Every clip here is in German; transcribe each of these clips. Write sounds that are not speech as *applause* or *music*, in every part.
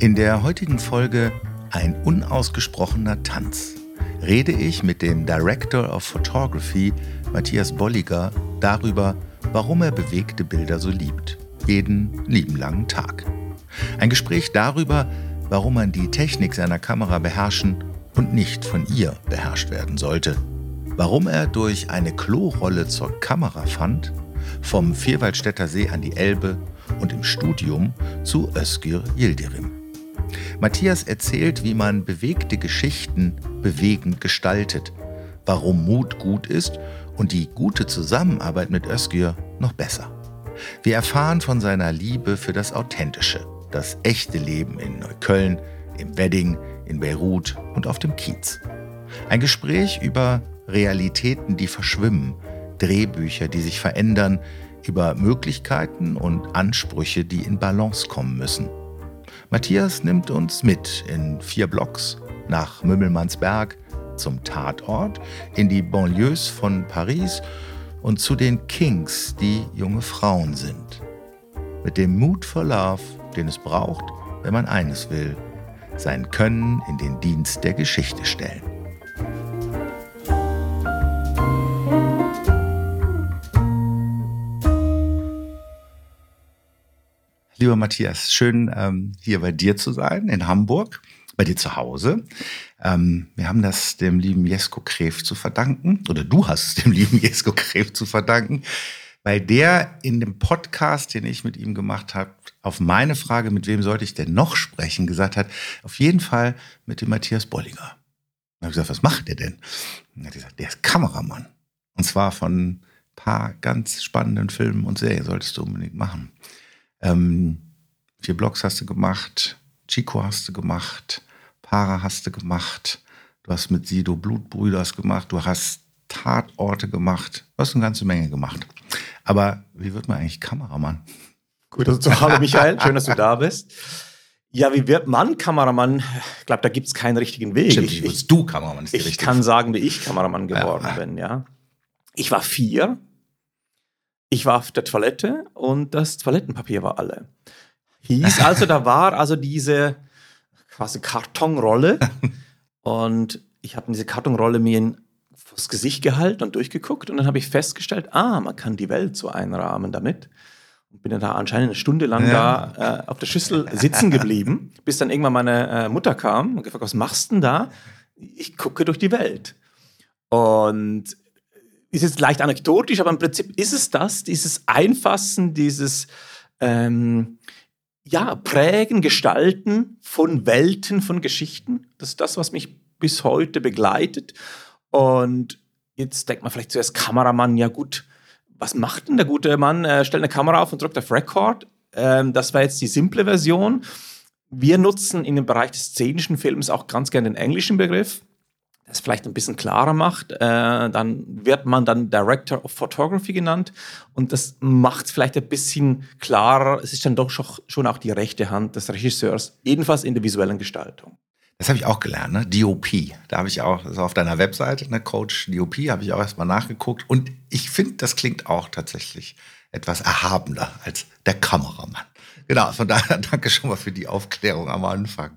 In der heutigen Folge Ein unausgesprochener Tanz rede ich mit dem Director of Photography Matthias Bolliger darüber, warum er bewegte Bilder so liebt, jeden lieben langen Tag. Ein Gespräch darüber, warum man die Technik seiner Kamera beherrschen und nicht von ihr beherrscht werden sollte. Warum er durch eine Klorolle zur Kamera fand, vom Vierwaldstätter See an die Elbe und im Studium zu Özgür Yildirim. Matthias erzählt, wie man bewegte Geschichten bewegend gestaltet, warum Mut gut ist und die gute Zusammenarbeit mit Özgür noch besser. Wir erfahren von seiner Liebe für das Authentische, das echte Leben in Neukölln, im Wedding, in Beirut und auf dem Kiez. Ein Gespräch über Realitäten, die verschwimmen, Drehbücher, die sich verändern, über Möglichkeiten und Ansprüche, die in Balance kommen müssen. Matthias nimmt uns mit in vier Blocks nach Mümmelmannsberg, zum Tatort, in die Banlieues von Paris und zu den Kings, die junge Frauen sind. Mit dem Mut for Love, den es braucht, wenn man eines will, sein Können in den Dienst der Geschichte stellen. Lieber Matthias, schön ähm, hier bei dir zu sein in Hamburg, bei dir zu Hause. Ähm, wir haben das dem lieben Jesko Kref zu verdanken, oder du hast es dem *laughs* lieben Jesko Kref zu verdanken, weil der in dem Podcast, den ich mit ihm gemacht habe, auf meine Frage, mit wem sollte ich denn noch sprechen, gesagt hat, auf jeden Fall mit dem Matthias Bolliger. Und habe gesagt, was macht der denn? Er hat gesagt, der ist Kameramann. Und zwar von ein paar ganz spannenden Filmen und Serien solltest du unbedingt machen. Ähm, vier Blogs hast du gemacht, Chico hast du gemacht, Para hast du gemacht, du hast mit Sido Blutbrüders gemacht, du hast Tatorte gemacht, du hast eine ganze Menge gemacht. Aber wie wird man eigentlich Kameramann? Gut, also hallo Michael, schön, dass du da bist. Ja, wie wird man Kameramann? Ich glaube, da gibt es keinen richtigen Weg. Stimmt, ich, ich, du Kameramann ist Ich kann sagen, wie ich Kameramann geworden ja. bin, ja. Ich war vier, ich war auf der Toilette und das Toilettenpapier war alle. Hieß also, da war also diese quasi Kartonrolle *laughs* und ich habe diese Kartonrolle mir in, Gesicht gehalten und durchgeguckt und dann habe ich festgestellt, ah, man kann die Welt so einrahmen damit. Und bin dann da anscheinend eine Stunde lang ja. da äh, auf der Schüssel sitzen geblieben, *laughs* bis dann irgendwann meine äh, Mutter kam und gefragt, was machst du denn da? Ich gucke durch die Welt. Und ist jetzt leicht anekdotisch, aber im Prinzip ist es das, dieses Einfassen, dieses ähm, ja, Prägen, Gestalten von Welten, von Geschichten. Das ist das, was mich bis heute begleitet. Und jetzt denkt man vielleicht zuerst Kameramann, ja gut, was macht denn der gute Mann? Er stellt eine Kamera auf und drückt auf Record. Ähm, das war jetzt die simple Version. Wir nutzen in dem Bereich des szenischen Films auch ganz gerne den englischen Begriff das vielleicht ein bisschen klarer macht, äh, dann wird man dann Director of Photography genannt und das macht es vielleicht ein bisschen klarer. Es ist dann doch schon auch die rechte Hand des Regisseurs, jedenfalls in der visuellen Gestaltung. Das habe ich auch gelernt, ne? DOP. Da habe ich auch, ist auf deiner Webseite, ne? Coach DOP, habe ich auch erstmal nachgeguckt. Und ich finde, das klingt auch tatsächlich etwas erhabener als der Kameramann. Genau, von daher *laughs* danke schon mal für die Aufklärung am Anfang.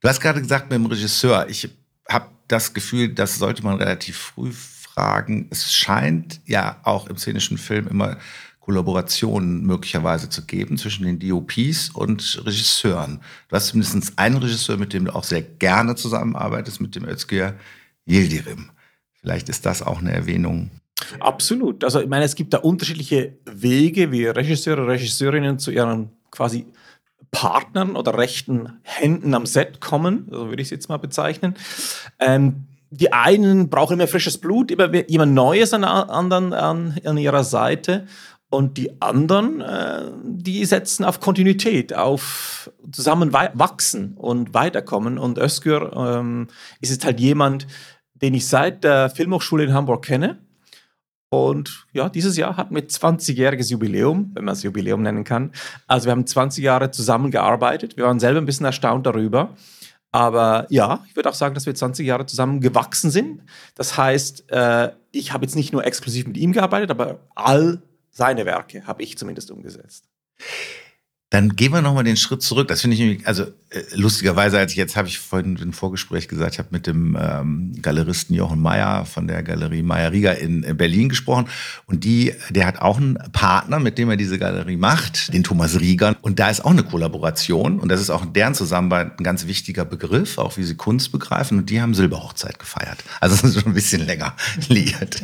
Du hast gerade gesagt mit dem Regisseur, ich habe das Gefühl, das sollte man relativ früh fragen. Es scheint ja auch im szenischen Film immer Kollaborationen möglicherweise zu geben zwischen den DOPs und Regisseuren. Du hast mindestens einen Regisseur, mit dem du auch sehr gerne zusammenarbeitest, mit dem Özgür Yildirim. Vielleicht ist das auch eine Erwähnung. Absolut. Also ich meine, es gibt da unterschiedliche Wege, wie Regisseure, Regisseurinnen zu ihren quasi Partnern oder rechten Händen am Set kommen, so würde ich es jetzt mal bezeichnen. Ähm, die einen brauchen immer frisches Blut, immer jemand Neues an, anderen, an, an ihrer Seite. Und die anderen, äh, die setzen auf Kontinuität, auf zusammen wachsen und weiterkommen. Und Özgür ähm, ist jetzt halt jemand, den ich seit der Filmhochschule in Hamburg kenne. Und ja, dieses Jahr hat mit 20-jähriges Jubiläum, wenn man es Jubiläum nennen kann. Also wir haben 20 Jahre zusammengearbeitet. Wir waren selber ein bisschen erstaunt darüber. Aber ja, ich würde auch sagen, dass wir 20 Jahre zusammen gewachsen sind. Das heißt, äh, ich habe jetzt nicht nur exklusiv mit ihm gearbeitet, aber all seine Werke habe ich zumindest umgesetzt. Dann gehen wir nochmal den Schritt zurück. Das finde ich nämlich, also äh, lustigerweise, als ich jetzt habe ich vorhin im Vorgespräch gesagt, ich habe mit dem ähm, Galeristen Jochen Meyer von der Galerie Meyer Rieger in Berlin gesprochen. Und die, der hat auch einen Partner, mit dem er diese Galerie macht, den Thomas Rieger. Und da ist auch eine Kollaboration. Und das ist auch in deren Zusammenarbeit ein ganz wichtiger Begriff, auch wie sie Kunst begreifen. Und die haben Silberhochzeit gefeiert. Also das ist schon ein bisschen länger liiert.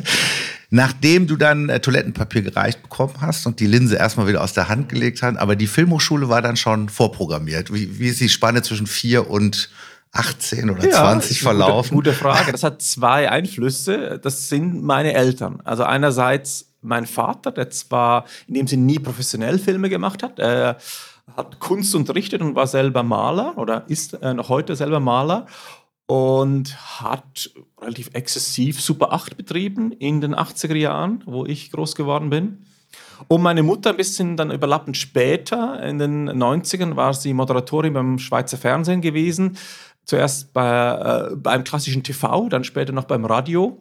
Nachdem du dann äh, Toilettenpapier gereicht bekommen hast und die Linse erstmal wieder aus der Hand gelegt hast, aber die Filmhochschule war dann schon vorprogrammiert. Wie, wie ist die Spanne zwischen vier und 18 oder ja, 20 verlaufen? Gute, gute Frage. *laughs* Das hat zwei Einflüsse. Das sind meine Eltern. Also einerseits mein Vater, der zwar in dem Sinne nie professionell Filme gemacht hat, er hat Kunst unterrichtet und war selber Maler oder ist äh, noch heute selber Maler und hat relativ exzessiv Super 8 betrieben in den 80er Jahren, wo ich groß geworden bin. Und meine Mutter ein bisschen dann überlappend später, in den 90ern, war sie Moderatorin beim Schweizer Fernsehen gewesen. Zuerst bei, äh, beim klassischen TV, dann später noch beim Radio.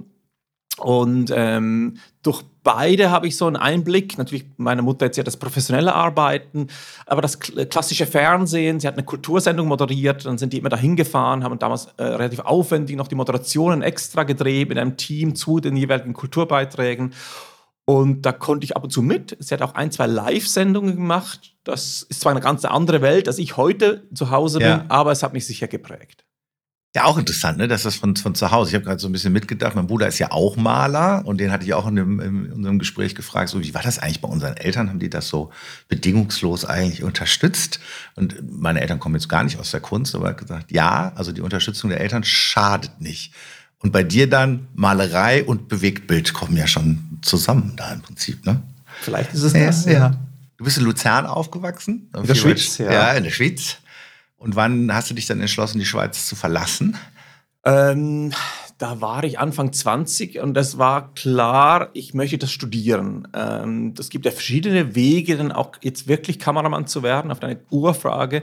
Und ähm, durch beide habe ich so einen Einblick. Natürlich, meine Mutter jetzt ja das professionelle Arbeiten, aber das klassische Fernsehen. Sie hat eine Kultursendung moderiert, dann sind die immer dahin gefahren, haben damals äh, relativ aufwendig noch die Moderationen extra gedreht mit einem Team zu den jeweiligen Kulturbeiträgen. Und da konnte ich ab und zu mit. Sie hat auch ein, zwei Live-Sendungen gemacht. Das ist zwar eine ganz andere Welt, als ich heute zu Hause ja. bin, aber es hat mich sicher geprägt. Ja, auch interessant, ne? dass das von, von zu Hause. Ich habe gerade so ein bisschen mitgedacht, mein Bruder ist ja auch Maler und den hatte ich auch in, dem, in unserem Gespräch gefragt, so wie war das eigentlich bei unseren Eltern? Haben die das so bedingungslos eigentlich unterstützt? Und meine Eltern kommen jetzt gar nicht aus der Kunst, aber er gesagt, ja, also die Unterstützung der Eltern schadet nicht. Und bei dir dann Malerei und Bewegtbild kommen ja schon zusammen da im Prinzip, ne? Vielleicht ist es ja, das, ja. Du bist in Luzern aufgewachsen? In der Schweiz, ja. Ja, in der Schweiz. Und wann hast du dich dann entschlossen, die Schweiz zu verlassen? Ähm, da war ich Anfang 20 und es war klar, ich möchte das studieren. Ähm, es gibt ja verschiedene Wege, dann auch jetzt wirklich Kameramann zu werden, auf deine Urfrage.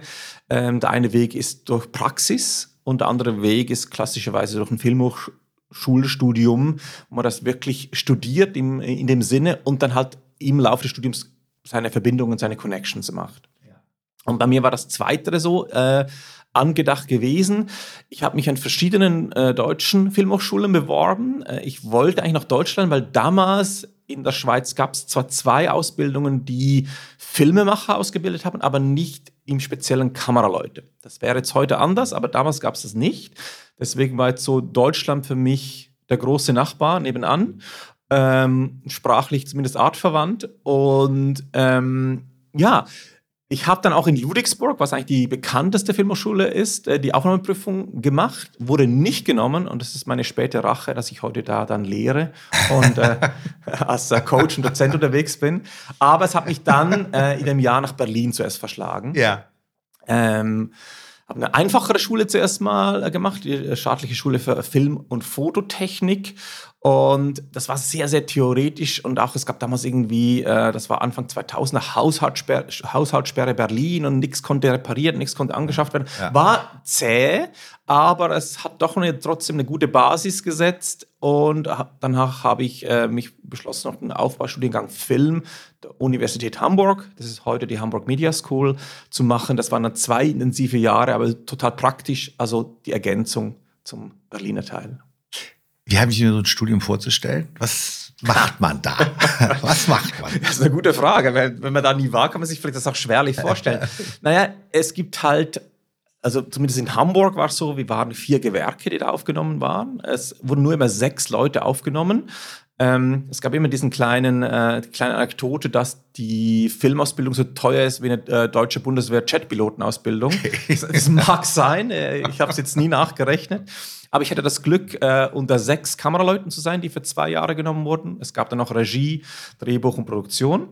Ähm, der eine Weg ist durch Praxis und der andere Weg ist klassischerweise durch ein Filmhochschulstudium, wo man das wirklich studiert im, in dem Sinne und dann halt im Laufe des Studiums seine Verbindungen, seine Connections macht. Und bei mir war das Zweite so äh, angedacht gewesen. Ich habe mich an verschiedenen äh, deutschen Filmhochschulen beworben. Äh, ich wollte eigentlich nach Deutschland, weil damals in der Schweiz gab es zwar zwei Ausbildungen, die Filmemacher ausgebildet haben, aber nicht im speziellen Kameraleute. Das wäre jetzt heute anders, aber damals gab es das nicht. Deswegen war jetzt so Deutschland für mich der große Nachbar nebenan, ähm, sprachlich zumindest artverwandt. Und ähm, ja, ich habe dann auch in Ludwigsburg, was eigentlich die bekannteste Filmhochschule ist, äh, die Aufnahmeprüfung gemacht, wurde nicht genommen und das ist meine späte Rache, dass ich heute da dann lehre und äh, *laughs* als Coach und Dozent unterwegs bin. Aber es hat mich dann äh, in einem Jahr nach Berlin zuerst verschlagen. Ja. Ähm, habe eine einfachere Schule zuerst mal äh, gemacht, die staatliche Schule für Film- und Fototechnik und das war sehr, sehr theoretisch und auch es gab damals irgendwie, äh, das war Anfang 2000, Haushaltssperre, Haushaltssperre Berlin und nichts konnte repariert, nichts konnte angeschafft werden. Ja. War zäh, aber es hat doch eine, trotzdem eine gute Basis gesetzt und danach habe ich äh, mich beschlossen, noch einen Aufbaustudiengang Film der Universität Hamburg, das ist heute die Hamburg Media School, zu machen. Das waren dann zwei intensive Jahre, aber total praktisch, also die Ergänzung zum Berliner Teil. Wie habe ich mir so ein Studium vorzustellen? Was macht *laughs* man da? Was macht man? Das ist eine gute Frage. Wenn, wenn man da nie war, kann man sich vielleicht das auch schwerlich vorstellen. *laughs* naja, es gibt halt, also zumindest in Hamburg war es so, wir waren vier Gewerke, die da aufgenommen waren. Es wurden nur immer sechs Leute aufgenommen. Ähm, es gab immer diesen kleinen, äh, kleine Anekdote, dass die Filmausbildung so teuer ist wie eine äh, deutsche Bundeswehr-Jetpilotenausbildung. das, das mag sein, äh, ich habe es jetzt nie nachgerechnet. Aber ich hatte das Glück, äh, unter sechs Kameraleuten zu sein, die für zwei Jahre genommen wurden. Es gab dann noch Regie, Drehbuch und Produktion.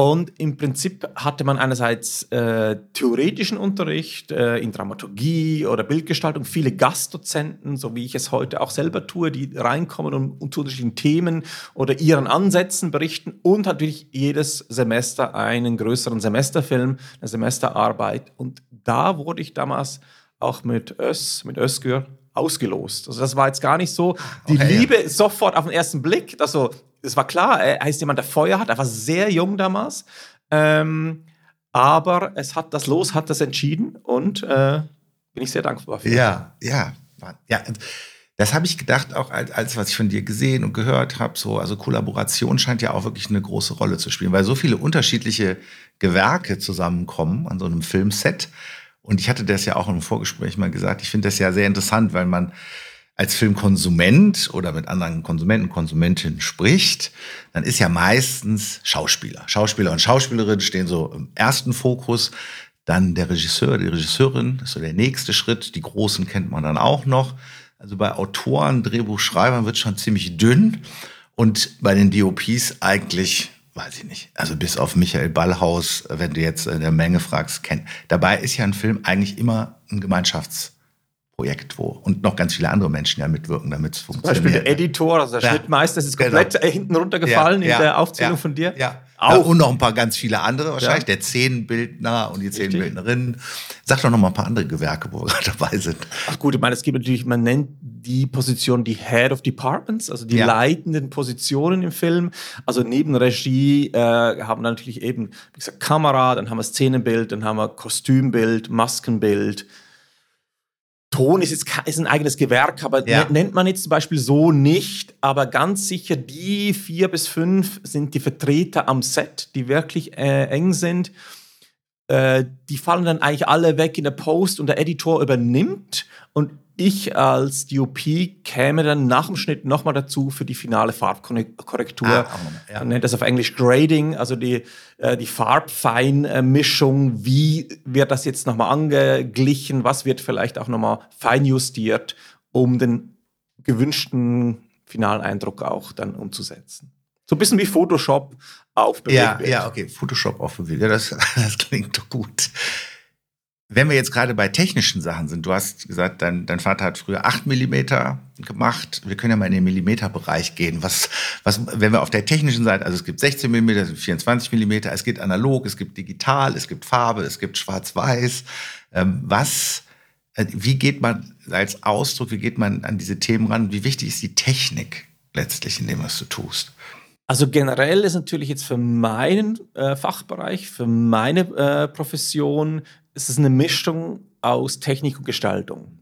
Und im Prinzip hatte man einerseits äh, theoretischen Unterricht äh, in Dramaturgie oder Bildgestaltung, viele Gastdozenten, so wie ich es heute auch selber tue, die reinkommen und, und zu unterschiedlichen Themen oder ihren Ansätzen berichten und natürlich jedes Semester einen größeren Semesterfilm, eine Semesterarbeit. Und da wurde ich damals auch mit Ös, mit Özgür ausgelost. Also das war jetzt gar nicht so die okay, Liebe ja. sofort auf den ersten Blick. Also es war klar, er heißt jemand, der Feuer hat. Er war sehr jung damals. Ähm, Aber es hat das Los hat das entschieden und äh, bin ich sehr dankbar für. Ja, ja, ja. Das habe ich gedacht, auch als, als was ich von dir gesehen und gehört habe. So, also Kollaboration scheint ja auch wirklich eine große Rolle zu spielen, weil so viele unterschiedliche Gewerke zusammenkommen an so einem Filmset. Und ich hatte das ja auch im Vorgespräch mal gesagt. Ich finde das ja sehr interessant, weil man als Filmkonsument oder mit anderen Konsumenten, Konsumentinnen spricht, dann ist ja meistens Schauspieler. Schauspieler und Schauspielerinnen stehen so im ersten Fokus. Dann der Regisseur, die Regisseurin, ist so der nächste Schritt. Die Großen kennt man dann auch noch. Also bei Autoren, Drehbuchschreibern wird schon ziemlich dünn. Und bei den DOPs eigentlich, weiß ich nicht. Also bis auf Michael Ballhaus, wenn du jetzt in der Menge fragst, kennt. Dabei ist ja ein Film eigentlich immer ein Gemeinschafts- Projekt, wo und noch ganz viele andere Menschen ja mitwirken, damit es funktioniert. Zum Beispiel der Editor, also der ja. Schnittmeister, ist komplett genau. hinten runtergefallen ja, ja, in der Aufzählung von dir. Ja. Auch. und noch ein paar ganz viele andere wahrscheinlich, der Zehnbildner und die Zehnbildnerinnen. Sag doch noch mal ein paar andere Gewerke, wo wir *laughs* gerade dabei sind. Ach gut, ich meine, es gibt natürlich, man nennt die Position die Head of Departments, also die leitenden Positionen im Film. Also neben Regie äh, haben wir natürlich eben, wie gesagt, Kamera, dann haben wir Szenenbild, dann haben wir Kostümbild, Maskenbild, Ton ist jetzt ist ein eigenes Gewerk, aber ja. nennt man jetzt zum Beispiel so nicht. Aber ganz sicher, die vier bis fünf sind die Vertreter am Set, die wirklich äh, eng sind. Äh, die fallen dann eigentlich alle weg in der Post und der Editor übernimmt. Und ich als DOP käme dann nach dem Schnitt nochmal dazu für die finale Farbkorrektur. Ah, ja. Man nennt das auf Englisch Grading, also die, äh, die Farbfeinmischung. Wie wird das jetzt nochmal angeglichen? Was wird vielleicht auch nochmal feinjustiert, um den gewünschten finalen Eindruck auch dann umzusetzen? So ein bisschen wie Photoshop auf Bewegtbild. Ja, ja, okay, Photoshop auf Bewegtbild. Ja, das, *laughs* das klingt doch gut. Wenn wir jetzt gerade bei technischen Sachen sind, du hast gesagt, dein, dein Vater hat früher 8 Millimeter gemacht. Wir können ja mal in den Millimeterbereich gehen. Was, was, wenn wir auf der technischen Seite, also es gibt 16 Millimeter, es gibt 24 Millimeter, es gibt analog, es gibt digital, es gibt Farbe, es gibt schwarz-weiß. Ähm, was, äh, wie geht man als Ausdruck, wie geht man an diese Themen ran? Wie wichtig ist die Technik letztlich in dem, was du tust? Also generell ist natürlich jetzt für meinen äh, Fachbereich, für meine äh, Profession es ist eine Mischung aus Technik und Gestaltung.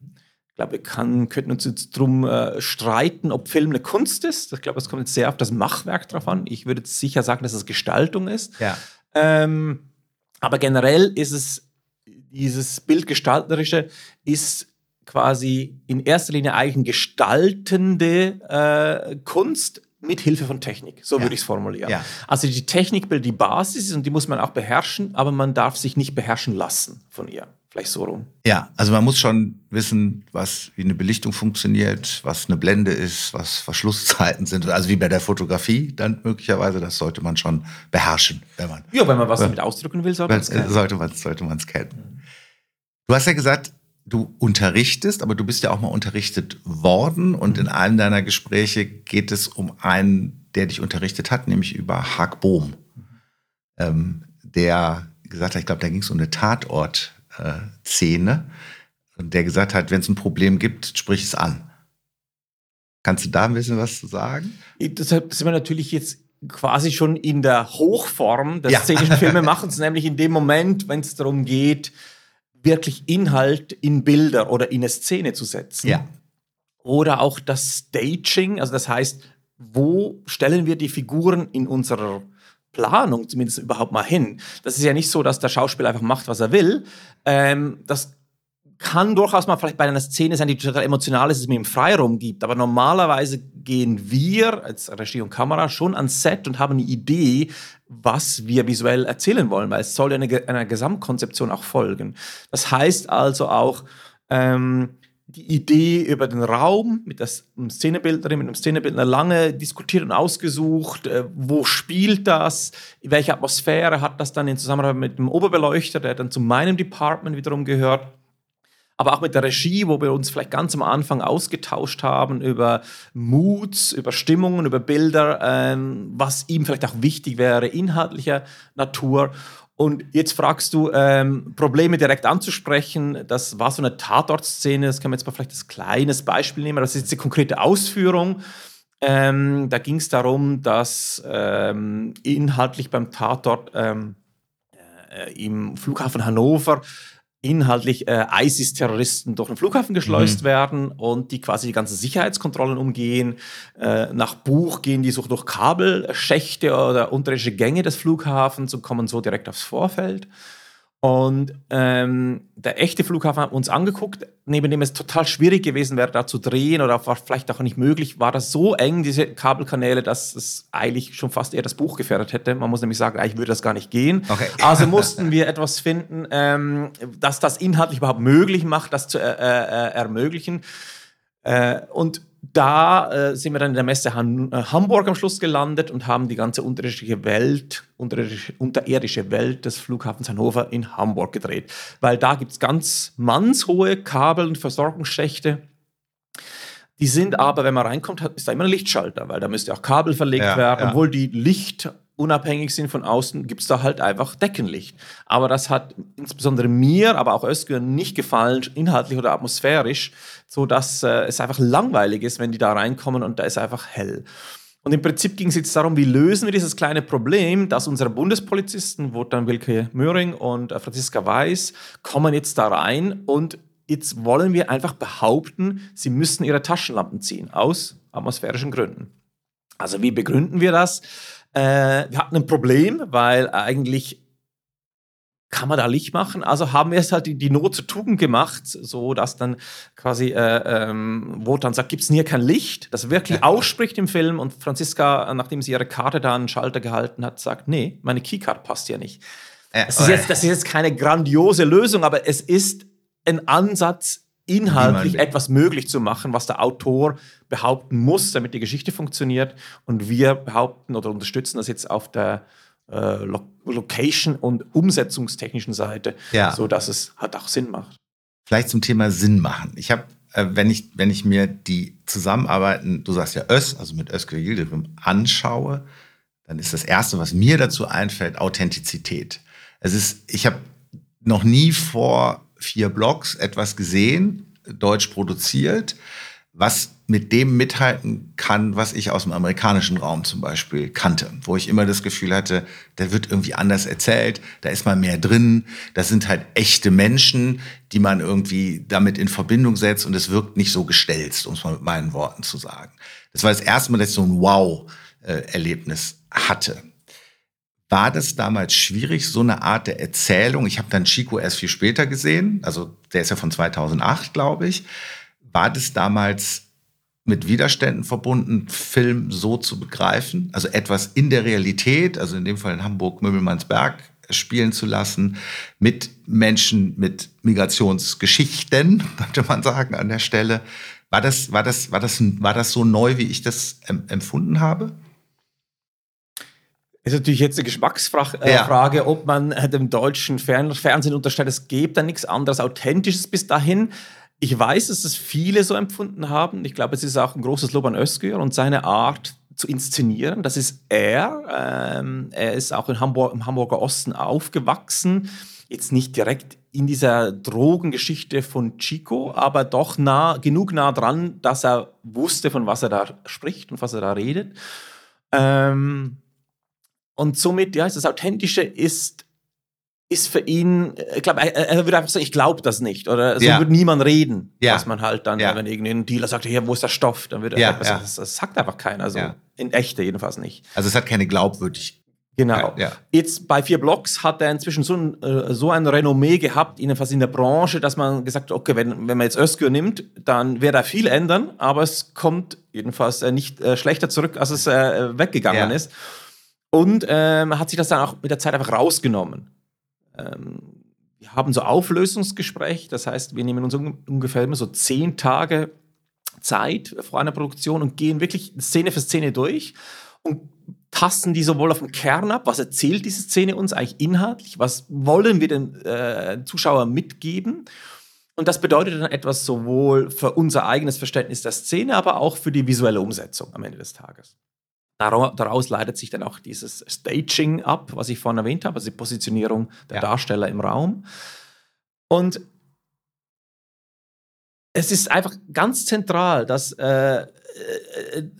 Ich glaube, wir kann, könnten uns jetzt darum äh, streiten, ob Film eine Kunst ist. Ich glaube, es kommt jetzt sehr auf das Machwerk drauf an. Ich würde sicher sagen, dass es Gestaltung ist. Ja. Ähm, aber generell ist es, dieses Bildgestalterische ist quasi in erster Linie eigentlich eine gestaltende äh, Kunst, mit Hilfe von Technik. So ja. würde ich es formulieren. Ja. Also die Technik bildet die Basis und die muss man auch beherrschen, aber man darf sich nicht beherrschen lassen von ihr. Vielleicht so rum. Ja, also man muss schon wissen, was wie eine Belichtung funktioniert, was eine Blende ist, was Verschlusszeiten sind. Also wie bei der Fotografie dann möglicherweise, das sollte man schon beherrschen, wenn man. Ja, wenn man was damit ausdrücken will, sollte man es kennen. Sollte man es kennen. Du hast ja gesagt, du unterrichtest, aber du bist ja auch mal unterrichtet worden und in einem deiner Gespräche geht es um einen, der dich unterrichtet hat, nämlich über Haag Bohm, ähm, der gesagt hat, ich glaube, da ging es um eine Tatort-Szene, äh, der gesagt hat, wenn es ein Problem gibt, sprich es an. Kannst du da ein bisschen was zu sagen? Deshalb sind wir natürlich jetzt quasi schon in der Hochform des ja. szenischen Filmemachens, *laughs* nämlich in dem Moment, wenn es darum geht, wirklich Inhalt in Bilder oder in eine Szene zu setzen. Ja. Oder auch das Staging, also das heißt, wo stellen wir die Figuren in unserer Planung zumindest überhaupt mal hin? Das ist ja nicht so, dass der Schauspieler einfach macht, was er will. Ähm, das kann durchaus mal vielleicht bei einer Szene sein, die total emotional ist, es mir im Freiraum gibt. Aber normalerweise gehen wir als Regie und Kamera schon ans Set und haben eine Idee, was wir visuell erzählen wollen, weil es soll ja eine, einer Gesamtkonzeption auch folgen. Das heißt also auch, ähm, die Idee über den Raum mit der Szenebildnerin, mit dem Szenebildner lange diskutiert und ausgesucht. Äh, wo spielt das? Welche Atmosphäre hat das dann in Zusammenarbeit mit dem Oberbeleuchter, der dann zu meinem Department wiederum gehört? Aber auch mit der Regie, wo wir uns vielleicht ganz am Anfang ausgetauscht haben über Moods, über Stimmungen, über Bilder, ähm, was ihm vielleicht auch wichtig wäre, inhaltlicher Natur. Und jetzt fragst du, ähm, Probleme direkt anzusprechen. Das war so eine Tatortszene, das kann man jetzt mal vielleicht als kleines Beispiel nehmen. Das ist jetzt die konkrete Ausführung. Ähm, da ging es darum, dass ähm, inhaltlich beim Tatort ähm, äh, im Flughafen Hannover inhaltlich äh, ISIS-Terroristen durch den Flughafen geschleust mhm. werden und die quasi die ganzen Sicherheitskontrollen umgehen. Äh, nach Buch gehen die so durch Kabelschächte oder unterirdische Gänge des Flughafens und kommen so direkt aufs Vorfeld. Und ähm, der echte Flughafen hat uns angeguckt, neben dem es total schwierig gewesen wäre, da zu drehen oder war vielleicht auch nicht möglich, war das so eng, diese Kabelkanäle, dass es eigentlich schon fast eher das Buch gefährdet hätte. Man muss nämlich sagen, eigentlich würde das gar nicht gehen. Okay. Also mussten wir etwas finden, ähm, dass das inhaltlich überhaupt möglich macht, das zu äh, äh, ermöglichen. Äh, und da äh, sind wir dann in der Messe Han äh, Hamburg am Schluss gelandet und haben die ganze unterirdische Welt, unterirdische, unterirdische Welt des Flughafens Hannover in Hamburg gedreht. Weil da gibt es ganz mannshohe Kabel- und Versorgungsschächte. Die sind aber, wenn man reinkommt, ist da immer ein Lichtschalter, weil da müsste auch Kabel verlegt ja, werden, ja. obwohl die Licht unabhängig sind von außen, gibt es da halt einfach Deckenlicht. Aber das hat insbesondere mir, aber auch Özgür nicht gefallen, inhaltlich oder atmosphärisch, so dass äh, es einfach langweilig ist, wenn die da reinkommen und da ist einfach hell. Und im Prinzip ging es jetzt darum, wie lösen wir dieses kleine Problem, dass unsere Bundespolizisten, Wotan Wilke Möhring und äh, Franziska Weiß, kommen jetzt da rein und jetzt wollen wir einfach behaupten, sie müssen ihre Taschenlampen ziehen, aus atmosphärischen Gründen. Also wie begründen wir das? Äh, wir hatten ein Problem, weil eigentlich kann man da Licht machen? Also haben wir es halt die, die Not zur Tugend gemacht, so dass dann quasi, äh, ähm, Wotan sagt, gibt es hier kein Licht, das wirklich ja. ausspricht im Film und Franziska, nachdem sie ihre Karte da an den Schalter gehalten hat, sagt, nee, meine Keycard passt ja nicht. Ja. Das, ist jetzt, das ist jetzt keine grandiose Lösung, aber es ist ein Ansatz, inhaltlich etwas möglich zu machen, was der Autor behaupten muss, damit die Geschichte funktioniert. Und wir behaupten oder unterstützen das jetzt auf der äh, Location- und umsetzungstechnischen Seite, ja. sodass es halt auch Sinn macht. Vielleicht zum Thema Sinn machen. Ich habe, äh, wenn, ich, wenn ich mir die Zusammenarbeiten, du sagst ja Ös, also mit Özgür Yildirim, anschaue, dann ist das Erste, was mir dazu einfällt, Authentizität. Es ist, ich habe noch nie vor vier Blogs etwas gesehen, deutsch produziert, was mit dem mithalten kann, was ich aus dem amerikanischen Raum zum Beispiel kannte, wo ich immer das Gefühl hatte, da wird irgendwie anders erzählt, da ist mal mehr drin, das sind halt echte Menschen, die man irgendwie damit in Verbindung setzt und es wirkt nicht so gestellt, um es mal mit meinen Worten zu sagen. Das war das erste Mal, dass ich so ein Wow-Erlebnis hatte. War das damals schwierig, so eine Art der Erzählung? Ich habe dann Chico erst viel später gesehen, also der ist ja von 2008, glaube ich. War das damals mit Widerständen verbunden, Film so zu begreifen? Also etwas in der Realität, also in dem Fall in Hamburg, Möbelmannsberg, spielen zu lassen, mit Menschen mit Migrationsgeschichten, *laughs* könnte man sagen, an der Stelle. War das, war das, war das, war das so neu, wie ich das empfunden habe? Ist natürlich jetzt eine Geschmacksfrage, äh, ja. ob man dem deutschen Fern Fernsehen unterstellt, es gibt da nichts anderes Authentisches bis dahin. Ich weiß, dass es viele so empfunden haben. Ich glaube, es ist auch ein großes Lob an Özgür und seine Art zu inszenieren. Das ist er. Ähm, er ist auch in Hamburg, im Hamburger Osten aufgewachsen. Jetzt nicht direkt in dieser Drogengeschichte von Chico, aber doch nah, genug nah dran, dass er wusste, von was er da spricht und was er da redet. Ähm, und somit, ja, das Authentische ist, ist für ihn, ich glaube, er, würde einfach sagen, ich glaube das nicht. Oder so ja. würde niemand reden, ja. was man halt dann, ja. wenn irgendein Dealer sagt, hier, wo ist der Stoff, dann würde er ja, sagen, das, das, sagt einfach keiner. Also in echte jedenfalls nicht. Also es hat keine Glaubwürdigkeit. Genau. Ja. Jetzt bei vier Blocks hat er inzwischen so ein, äh, so ein Renommee gehabt, jedenfalls in der Branche, dass man gesagt hat, okay, wenn, wenn man jetzt Özgür nimmt, dann wird er viel ändern, aber es kommt jedenfalls äh, nicht äh, schlechter zurück, als es äh, weggegangen ist. Und ähm, hat sich das dann auch mit der Zeit einfach rausgenommen. Ähm, wir haben so Auflösungsgespräch, das heißt, wir nehmen uns un ungefähr immer so zehn Tage Zeit vor einer Produktion und gehen wirklich Szene für Szene durch und tasten die sowohl auf dem Kern ab, was erzählt diese Szene uns eigentlich inhaltlich, was wollen wir den äh, Zuschauer mitgeben. Und das bedeutet dann etwas sowohl für unser eigenes Verständnis der Szene, aber auch für die visuelle Umsetzung am Ende des Tages. Daraus leitet sich dann auch dieses Staging ab, was ich vorhin erwähnt habe, also die Positionierung der ja. Darsteller im Raum. Und es ist einfach ganz zentral, dass, äh, äh,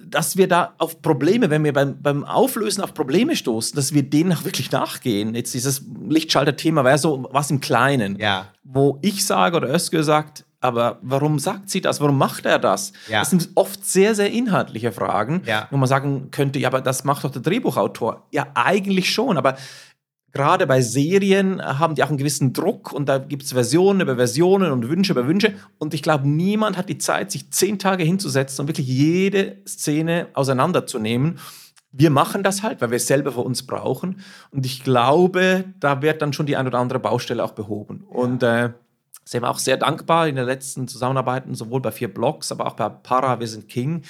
dass wir da auf Probleme, wenn wir beim, beim Auflösen auf Probleme stoßen, dass wir denen auch wirklich nachgehen. Jetzt dieses Lichtschalter-Thema wäre so was im Kleinen, ja. wo ich sage oder Özgür sagt, aber warum sagt sie das? Warum macht er das? Ja. Das sind oft sehr, sehr inhaltliche Fragen, ja. wo man sagen könnte, ja, aber das macht doch der Drehbuchautor. Ja, eigentlich schon, aber gerade bei Serien haben die auch einen gewissen Druck und da gibt es Versionen über Versionen und Wünsche über Wünsche. Und ich glaube, niemand hat die Zeit, sich zehn Tage hinzusetzen und wirklich jede Szene auseinanderzunehmen. Wir machen das halt, weil wir es selber für uns brauchen. Und ich glaube, da wird dann schon die ein oder andere Baustelle auch behoben. Ja. Und äh, sind wir auch sehr dankbar in den letzten Zusammenarbeiten, sowohl bei vier Blogs, aber auch bei Para, wir sind King.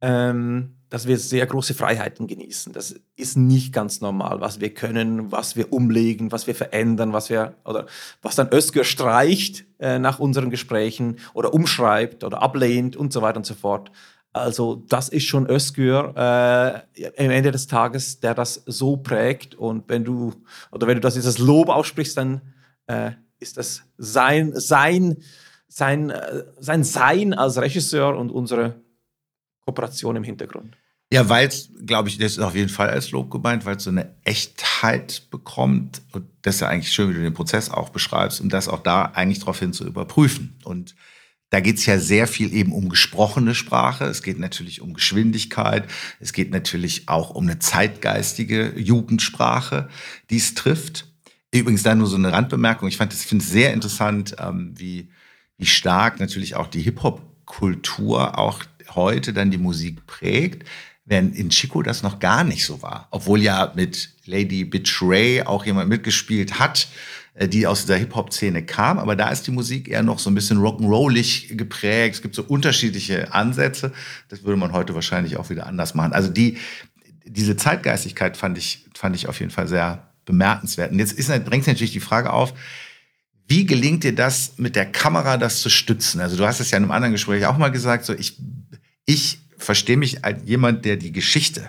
Ähm, dass wir sehr große Freiheiten genießen. Das ist nicht ganz normal, was wir können, was wir umlegen, was wir verändern, was wir oder was dann Özgür streicht äh, nach unseren Gesprächen oder umschreibt oder ablehnt und so weiter und so fort. Also das ist schon Özgür äh, am Ende des Tages, der das so prägt und wenn du oder wenn du das dieses Lob aussprichst, dann äh, ist das sein sein sein äh, sein Sein als Regisseur und unsere Kooperation im Hintergrund. Ja, weil es, glaube ich, das ist auf jeden Fall als Lob gemeint, weil es so eine Echtheit bekommt. Und das ist ja eigentlich schön, wie du den Prozess auch beschreibst, um das auch da eigentlich darauf hin zu überprüfen. Und da geht es ja sehr viel eben um gesprochene Sprache. Es geht natürlich um Geschwindigkeit. Es geht natürlich auch um eine zeitgeistige Jugendsprache, die es trifft. Übrigens da nur so eine Randbemerkung. Ich fand, es sehr interessant, ähm, wie, wie stark natürlich auch die Hip-Hop-Kultur auch heute dann die Musik prägt während in Chico das noch gar nicht so war. Obwohl ja mit Lady Bitch Ray auch jemand mitgespielt hat, äh, die aus dieser Hip-Hop-Szene kam. Aber da ist die Musik eher noch so ein bisschen rock'n'rollig geprägt. Es gibt so unterschiedliche Ansätze. Das würde man heute wahrscheinlich auch wieder anders machen. Also die, diese Zeitgeistigkeit fand ich, fand ich auf jeden Fall sehr bemerkenswert. Und jetzt ist, drängt natürlich die Frage auf, wie gelingt dir das, mit der Kamera das zu stützen? Also du hast es ja in einem anderen Gespräch auch mal gesagt, so ich, ich verstehe mich als jemand, der die Geschichte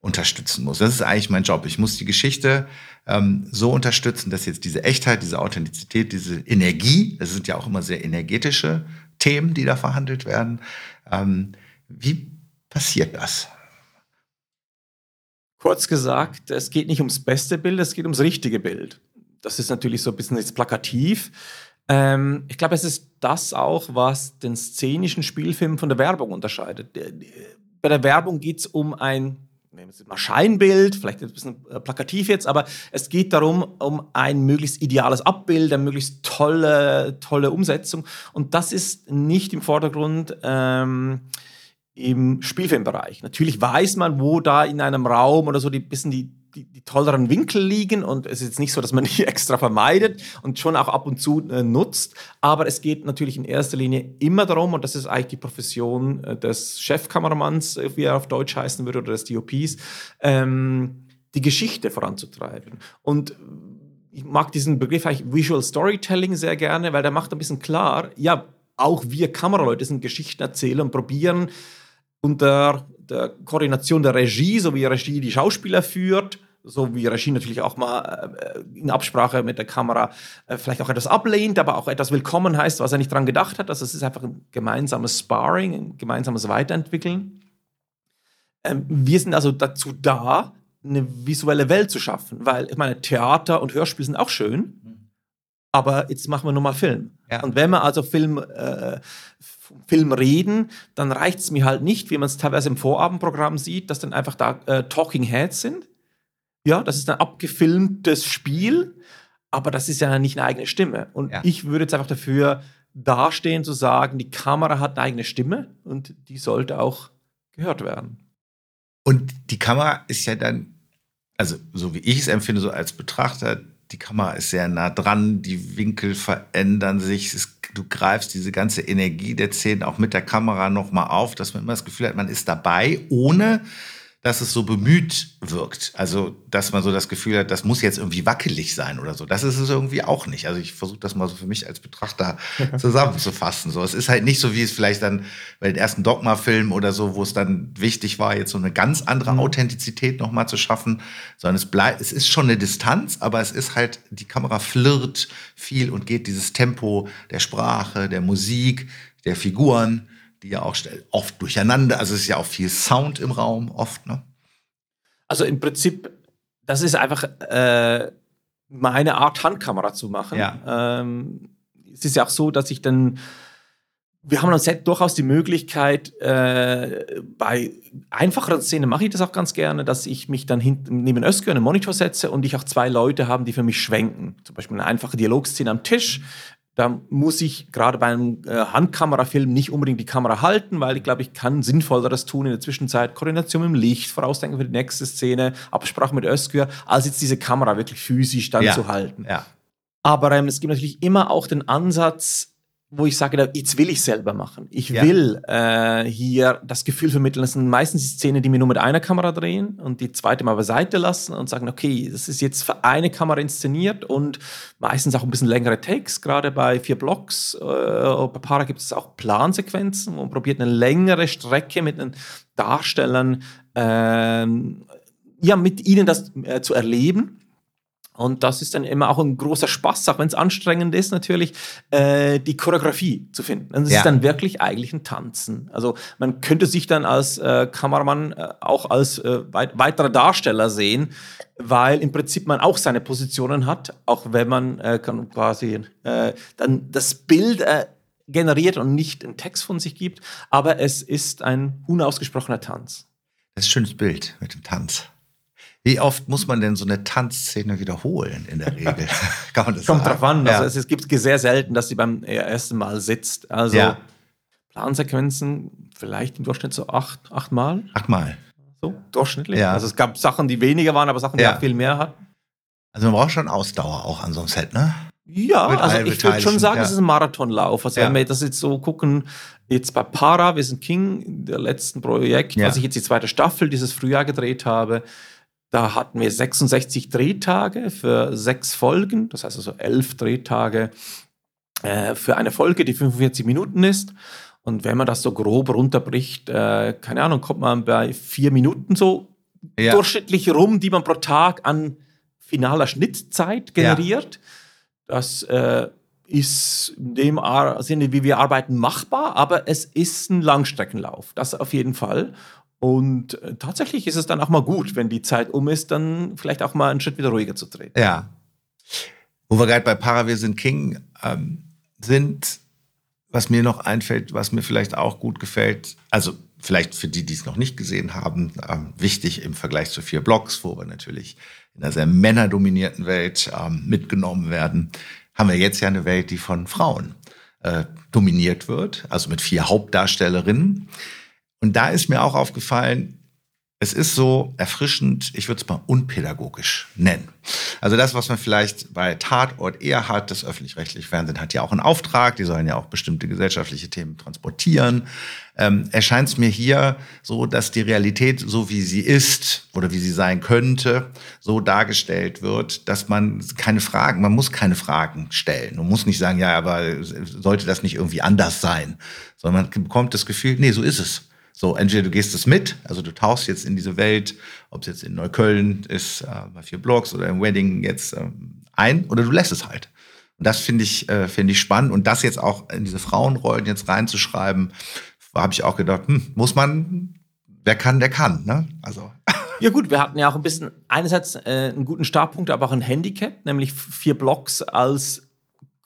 unterstützen muss. Das ist eigentlich mein Job. Ich muss die Geschichte ähm, so unterstützen, dass jetzt diese Echtheit, diese Authentizität, diese Energie, das sind ja auch immer sehr energetische Themen, die da verhandelt werden. Ähm, wie passiert das? Kurz gesagt, es geht nicht ums beste Bild, es geht ums richtige Bild. Das ist natürlich so ein bisschen jetzt plakativ. Ähm, ich glaube, es ist das auch, was den szenischen Spielfilm von der Werbung unterscheidet. Bei der Werbung geht es um ein nehmen wir mal Scheinbild, vielleicht ein bisschen äh, plakativ jetzt, aber es geht darum, um ein möglichst ideales Abbild, eine möglichst tolle, tolle Umsetzung. Und das ist nicht im Vordergrund ähm, im Spielfilmbereich. Natürlich weiß man, wo da in einem Raum oder so die bisschen die die, die, tolleren Winkel liegen und es ist jetzt nicht so, dass man *laughs* die extra vermeidet und schon auch ab und zu äh, nutzt, aber es geht natürlich in erster Linie immer darum, und das ist eigentlich die Profession äh, des Chefkameramanns, äh, wie er auf Deutsch heißen würde, oder des DOPs, ähm, die Geschichte voranzutreiben. Und ich mag diesen Begriff eigentlich Visual Storytelling sehr gerne, weil der macht ein bisschen klar, ja, auch wir Kameraleute sind Geschichten erzählen und probieren unter der Koordination der Regie, so wie Regie die Schauspieler führt, so wie Regie natürlich auch mal äh, in Absprache mit der Kamera äh, vielleicht auch etwas ablehnt, aber auch etwas willkommen heißt, was er nicht dran gedacht hat. Also es ist einfach ein gemeinsames Sparring, ein gemeinsames Weiterentwickeln. Ähm, wir sind also dazu da, eine visuelle Welt zu schaffen, weil ich meine, Theater und Hörspiel sind auch schön, aber jetzt machen wir nur mal Film. Ja. Und wenn wir also Film, äh, Film reden, dann reicht es mir halt nicht, wie man es teilweise im Vorabendprogramm sieht, dass dann einfach da äh, Talking Heads sind. Ja, das ist ein abgefilmtes Spiel, aber das ist ja nicht eine eigene Stimme. Und ja. ich würde jetzt einfach dafür dastehen, zu sagen, die Kamera hat eine eigene Stimme und die sollte auch gehört werden. Und die Kamera ist ja dann, also so wie ich es empfinde, so als Betrachter, die Kamera ist sehr nah dran, die Winkel verändern sich, es, du greifst diese ganze Energie der Szenen auch mit der Kamera nochmal auf, dass man immer das Gefühl hat, man ist dabei, ohne dass es so bemüht wirkt. Also, dass man so das Gefühl hat, das muss jetzt irgendwie wackelig sein oder so. Das ist es irgendwie auch nicht. Also, ich versuche das mal so für mich als Betrachter *laughs* zusammenzufassen. So, es ist halt nicht so, wie es vielleicht dann bei den ersten Dogma-Filmen oder so, wo es dann wichtig war, jetzt so eine ganz andere mhm. Authentizität nochmal zu schaffen, sondern es bleibt, es ist schon eine Distanz, aber es ist halt, die Kamera flirrt viel und geht dieses Tempo der Sprache, der Musik, der Figuren, die ja auch oft durcheinander, also es ist ja auch viel Sound im Raum, oft, ne? Also im Prinzip, das ist einfach äh, meine Art, Handkamera zu machen. Ja. Ähm, es ist ja auch so, dass ich dann wir haben uns durchaus die Möglichkeit, äh, bei einfacheren Szenen mache ich das auch ganz gerne, dass ich mich dann hinten neben Özgür einen Monitor setze und ich auch zwei Leute haben, die für mich schwenken. Zum Beispiel eine einfache Dialogszene am Tisch. Da muss ich gerade bei einem äh, Handkamerafilm nicht unbedingt die Kamera halten, weil ich glaube, ich kann sinnvolleres tun in der Zwischenzeit. Koordination mit dem Licht, Vorausdenken für die nächste Szene, Absprache mit Özgür, als jetzt diese Kamera wirklich physisch dann ja. zu halten. Ja. Aber ähm, es gibt natürlich immer auch den Ansatz, wo ich sage, jetzt will ich selber machen. Ich ja. will äh, hier das Gefühl vermitteln. Das sind meistens die Szenen, die mir nur mit einer Kamera drehen und die zweite mal beiseite lassen und sagen, okay, das ist jetzt für eine Kamera inszeniert und meistens auch ein bisschen längere Takes. Gerade bei vier Blocks, äh, bei Para gibt es auch Plansequenzen, wo man probiert eine längere Strecke mit den Darstellern, äh, ja, mit ihnen das äh, zu erleben. Und das ist dann immer auch ein großer Spaß, auch wenn es anstrengend ist, natürlich, äh, die Choreografie zu finden. Und es ja. ist dann wirklich eigentlich ein Tanzen. Also man könnte sich dann als äh, Kameramann äh, auch als äh, weit weiterer Darsteller sehen, weil im Prinzip man auch seine Positionen hat, auch wenn man äh, kann quasi äh, dann das Bild generiert und nicht einen Text von sich gibt. Aber es ist ein unausgesprochener Tanz. Das ist ein schönes Bild mit dem Tanz. Wie oft muss man denn so eine Tanzszene wiederholen in der *laughs* Regel? *laughs* Kann man das Kommt sagen? drauf an. Ja. Also es, es, gibt sehr selten, dass sie beim ersten Mal sitzt. Also ja. Plansequenzen vielleicht im Durchschnitt so acht, acht Mal. Achtmal. So, durchschnittlich. Ja. Also es gab Sachen, die weniger waren, aber Sachen, die ja. auch viel mehr hatten. Also man braucht schon Ausdauer auch an so einem Set, ne? Ja, Mit also ich würde schon sagen, es ist ein Marathonlauf. Also wenn wir das jetzt so gucken, jetzt bei Para, wir sind King, der letzten Projekt, was ich jetzt die zweite Staffel dieses Frühjahr gedreht habe, da hatten wir 66 Drehtage für sechs Folgen, das heißt also elf Drehtage äh, für eine Folge, die 45 Minuten ist. Und wenn man das so grob runterbricht, äh, keine Ahnung, kommt man bei vier Minuten so ja. durchschnittlich rum, die man pro Tag an finaler Schnittzeit generiert. Ja. Das äh, ist in dem Sinne, wie wir arbeiten, machbar, aber es ist ein Langstreckenlauf, das auf jeden Fall. Und äh, tatsächlich ist es dann auch mal gut, wenn die Zeit um ist, dann vielleicht auch mal einen Schritt wieder ruhiger zu treten. Ja. Wo wir gerade bei Paravir sind King ähm, sind, was mir noch einfällt, was mir vielleicht auch gut gefällt, also vielleicht für die, die es noch nicht gesehen haben, ähm, wichtig im Vergleich zu vier Blocks, wo wir natürlich in einer sehr männerdominierten Welt ähm, mitgenommen werden, haben wir jetzt ja eine Welt, die von Frauen äh, dominiert wird, also mit vier Hauptdarstellerinnen. Und da ist mir auch aufgefallen, es ist so erfrischend, ich würde es mal unpädagogisch nennen. Also das, was man vielleicht bei Tatort eher hat, das öffentlich-rechtliche Fernsehen hat ja auch einen Auftrag, die sollen ja auch bestimmte gesellschaftliche Themen transportieren. Ähm, erscheint es mir hier so, dass die Realität, so wie sie ist oder wie sie sein könnte, so dargestellt wird, dass man keine Fragen, man muss keine Fragen stellen. Man muss nicht sagen, ja, aber sollte das nicht irgendwie anders sein, sondern man bekommt das Gefühl, nee, so ist es. So, entweder du gehst es mit, also du tauchst jetzt in diese Welt, ob es jetzt in Neukölln ist, äh, bei vier Blocks oder im Wedding jetzt äh, ein, oder du lässt es halt. Und das finde ich, äh, finde ich spannend. Und das jetzt auch in diese Frauenrollen jetzt reinzuschreiben, habe ich auch gedacht, hm, muss man, wer kann, der kann. Ne? Also. *laughs* Ja gut, wir hatten ja auch ein bisschen einerseits äh, einen guten Startpunkt, aber auch ein Handicap, nämlich vier Blocks als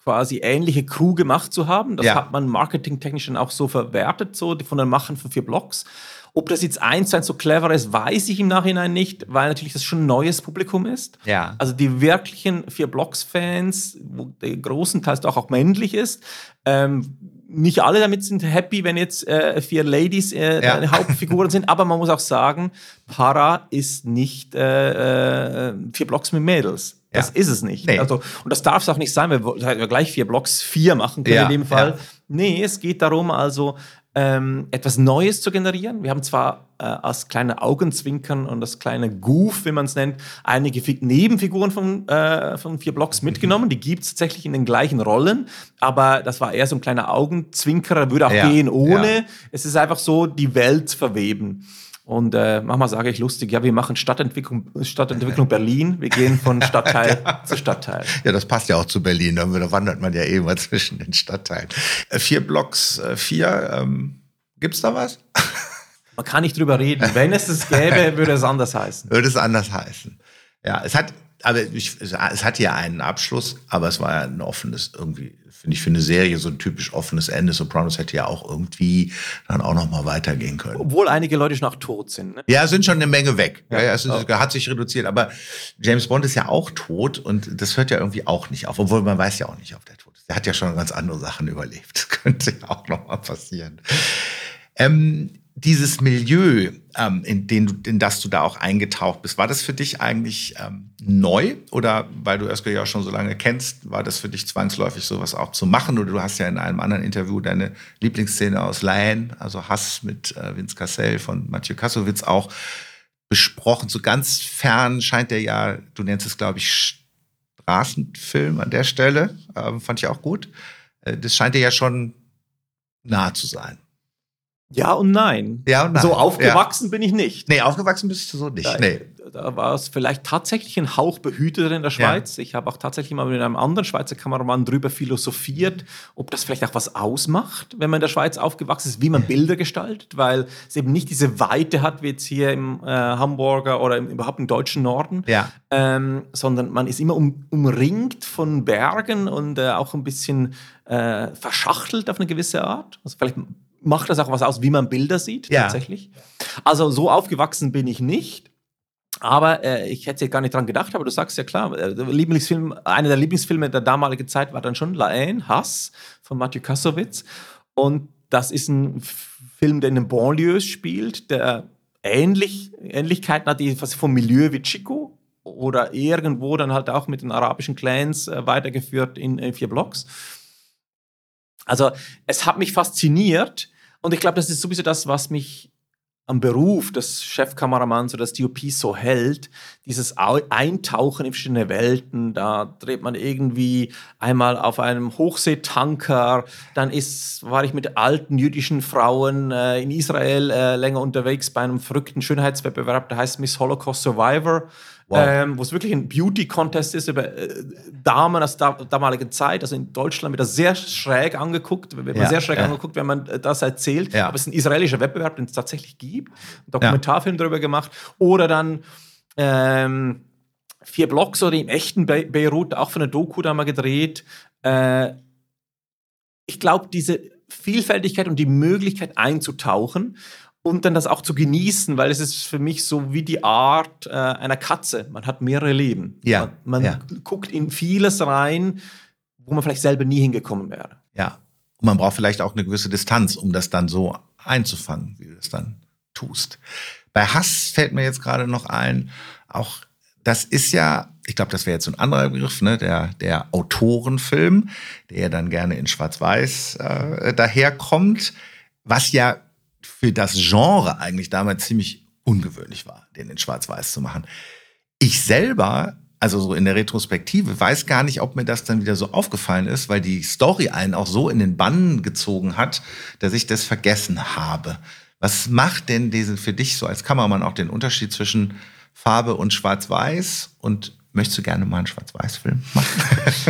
quasi ähnliche Crew gemacht zu haben. Das ja. hat man marketingtechnisch dann auch so verwertet, so von den Machern von vier Blogs. Ob das jetzt eins zu eins so clever ist, weiß ich im Nachhinein nicht, weil natürlich das schon ein neues Publikum ist. Ja. Also die wirklichen vier Blocks-Fans, wo der großen Teil auch, auch männlich ist, ähm, nicht alle damit sind happy, wenn jetzt äh, vier Ladies äh, ja. Hauptfiguren sind, aber man muss auch sagen, Para ist nicht äh, äh vier Blocks mit Mädels. Das ja. ist es nicht. Nee. Also, und das darf es auch nicht sein, weil wir gleich vier Blocks vier machen können ja. in dem Fall. Ja. Nee, es geht darum, also ähm, etwas Neues zu generieren. Wir haben zwar äh, als kleine Augenzwinkern und das kleine Goof, wie man es nennt, einige F Nebenfiguren von, äh, von vier Blocks mhm. mitgenommen. Die gibt es tatsächlich in den gleichen Rollen, aber das war eher so ein kleiner Augenzwinker, würde auch gehen ohne. Es ist einfach so, die Welt verweben. Und äh, manchmal sage ich lustig, ja, wir machen Stadtentwicklung, Stadtentwicklung Berlin. Wir gehen von Stadtteil *laughs* ja. zu Stadtteil. Ja, das passt ja auch zu Berlin. Da wandert man ja eh immer *laughs* zwischen den Stadtteilen. Äh, vier Blocks, äh, vier. Ähm, Gibt es da was? *laughs* Man kann nicht drüber reden. Wenn es es gäbe, würde es anders heißen. Würde es anders heißen. Ja, es hat, aber ich, es hatte ja einen Abschluss, aber es war ja ein offenes, irgendwie, finde ich, für eine Serie so ein typisch offenes Ende. Sopranos hätte ja auch irgendwie dann auch noch mal weitergehen können. Obwohl einige Leute schon auch tot sind. Ne? Ja, sind schon eine Menge weg. Ja, ja es ist, oh. hat sich reduziert. Aber James Bond ist ja auch tot und das hört ja irgendwie auch nicht auf. Obwohl man weiß ja auch nicht, ob der tot ist. Der hat ja schon ganz andere Sachen überlebt. *laughs* Das könnte ja auch noch mal passieren. Ähm, dieses Milieu, ähm, in, den in das du da auch eingetaucht bist, war das für dich eigentlich ähm, neu? Oder weil du Özgür ja schon so lange kennst, war das für dich zwangsläufig sowas auch zu machen? Oder du hast ja in einem anderen Interview deine Lieblingsszene aus Laien, also Hass mit äh, Vince Cassell von Mathieu Kassowitz auch besprochen. So ganz fern scheint der ja, du nennst es, glaube ich, Straßenfilm an der Stelle. Ähm, fand ich auch gut. Äh, das scheint dir ja schon nah zu sein. Ja und nein. Ja und nein. So aufgewachsen ja. bin ich nicht. Nee, aufgewachsen bist du so nicht. Da, nee. da war es vielleicht tatsächlich ein Hauch behüteter in der Schweiz. Ja. Ich habe auch tatsächlich mal mit einem anderen Schweizer Kameramann drüber philosophiert, ob das vielleicht auch was ausmacht, wenn man in der Schweiz aufgewachsen ist, wie man Bilder gestaltet, weil es eben nicht diese Weite hat wie jetzt hier im äh, Hamburger oder im, überhaupt im deutschen Norden, ja. ähm, sondern man ist immer um, umringt von Bergen und äh, auch ein bisschen äh, verschachtelt auf eine gewisse Art. Also vielleicht macht das auch was aus, wie man Bilder sieht, ja. tatsächlich. Also so aufgewachsen bin ich nicht. Aber äh, ich hätte gar nicht dran gedacht, aber du sagst ja klar, äh, Lieblingsfilm, einer der Lieblingsfilme der damaligen Zeit war dann schon La Haine, Hass von Mathieu Kassowitz. Und das ist ein Film, der in den Banlieues spielt, der ähnlich, Ähnlichkeiten hat, die vom Milieu wie Chico oder irgendwo dann halt auch mit den arabischen Clans äh, weitergeführt in, in vier Blocks. Also es hat mich fasziniert, und ich glaube, das ist sowieso das, was mich am Beruf des Chefkameramanns oder des DOPs so hält, dieses Eintauchen in verschiedene Welten, da dreht man irgendwie einmal auf einem Hochseetanker, dann ist, war ich mit alten jüdischen Frauen äh, in Israel äh, länger unterwegs bei einem verrückten Schönheitswettbewerb, der heißt Miss Holocaust Survivor. Wow. Ähm, wo es wirklich ein Beauty-Contest ist über äh, Damen aus der damaligen Zeit. Also in Deutschland wird das sehr schräg angeguckt, wird ja, sehr schräg ja. angeguckt, wenn man äh, das erzählt. Ja. Aber es ist ein israelischer Wettbewerb, den es tatsächlich gibt. Ein Dokumentarfilm darüber gemacht. Oder dann ähm, vier Blocks oder im echten Be Beirut, auch von der Doku da mal gedreht. Äh, ich glaube, diese Vielfältigkeit und die Möglichkeit einzutauchen und dann das auch zu genießen, weil es ist für mich so wie die Art äh, einer Katze. Man hat mehrere Leben. Ja. Man, man ja. guckt in vieles rein, wo man vielleicht selber nie hingekommen wäre. Ja. Und man braucht vielleicht auch eine gewisse Distanz, um das dann so einzufangen, wie du das dann tust. Bei Hass fällt mir jetzt gerade noch ein, auch das ist ja, ich glaube, das wäre jetzt so ein anderer Begriff, ne, der, der Autorenfilm, der dann gerne in Schwarz-Weiß äh, daherkommt, was ja für das Genre eigentlich damals ziemlich ungewöhnlich war, den in Schwarz-Weiß zu machen. Ich selber, also so in der Retrospektive, weiß gar nicht, ob mir das dann wieder so aufgefallen ist, weil die Story einen auch so in den Bann gezogen hat, dass ich das vergessen habe. Was macht denn diesen für dich so als Kameramann auch den Unterschied zwischen Farbe und Schwarz-Weiß und Möchtest du gerne mal einen Schwarz-Weiß-Film machen?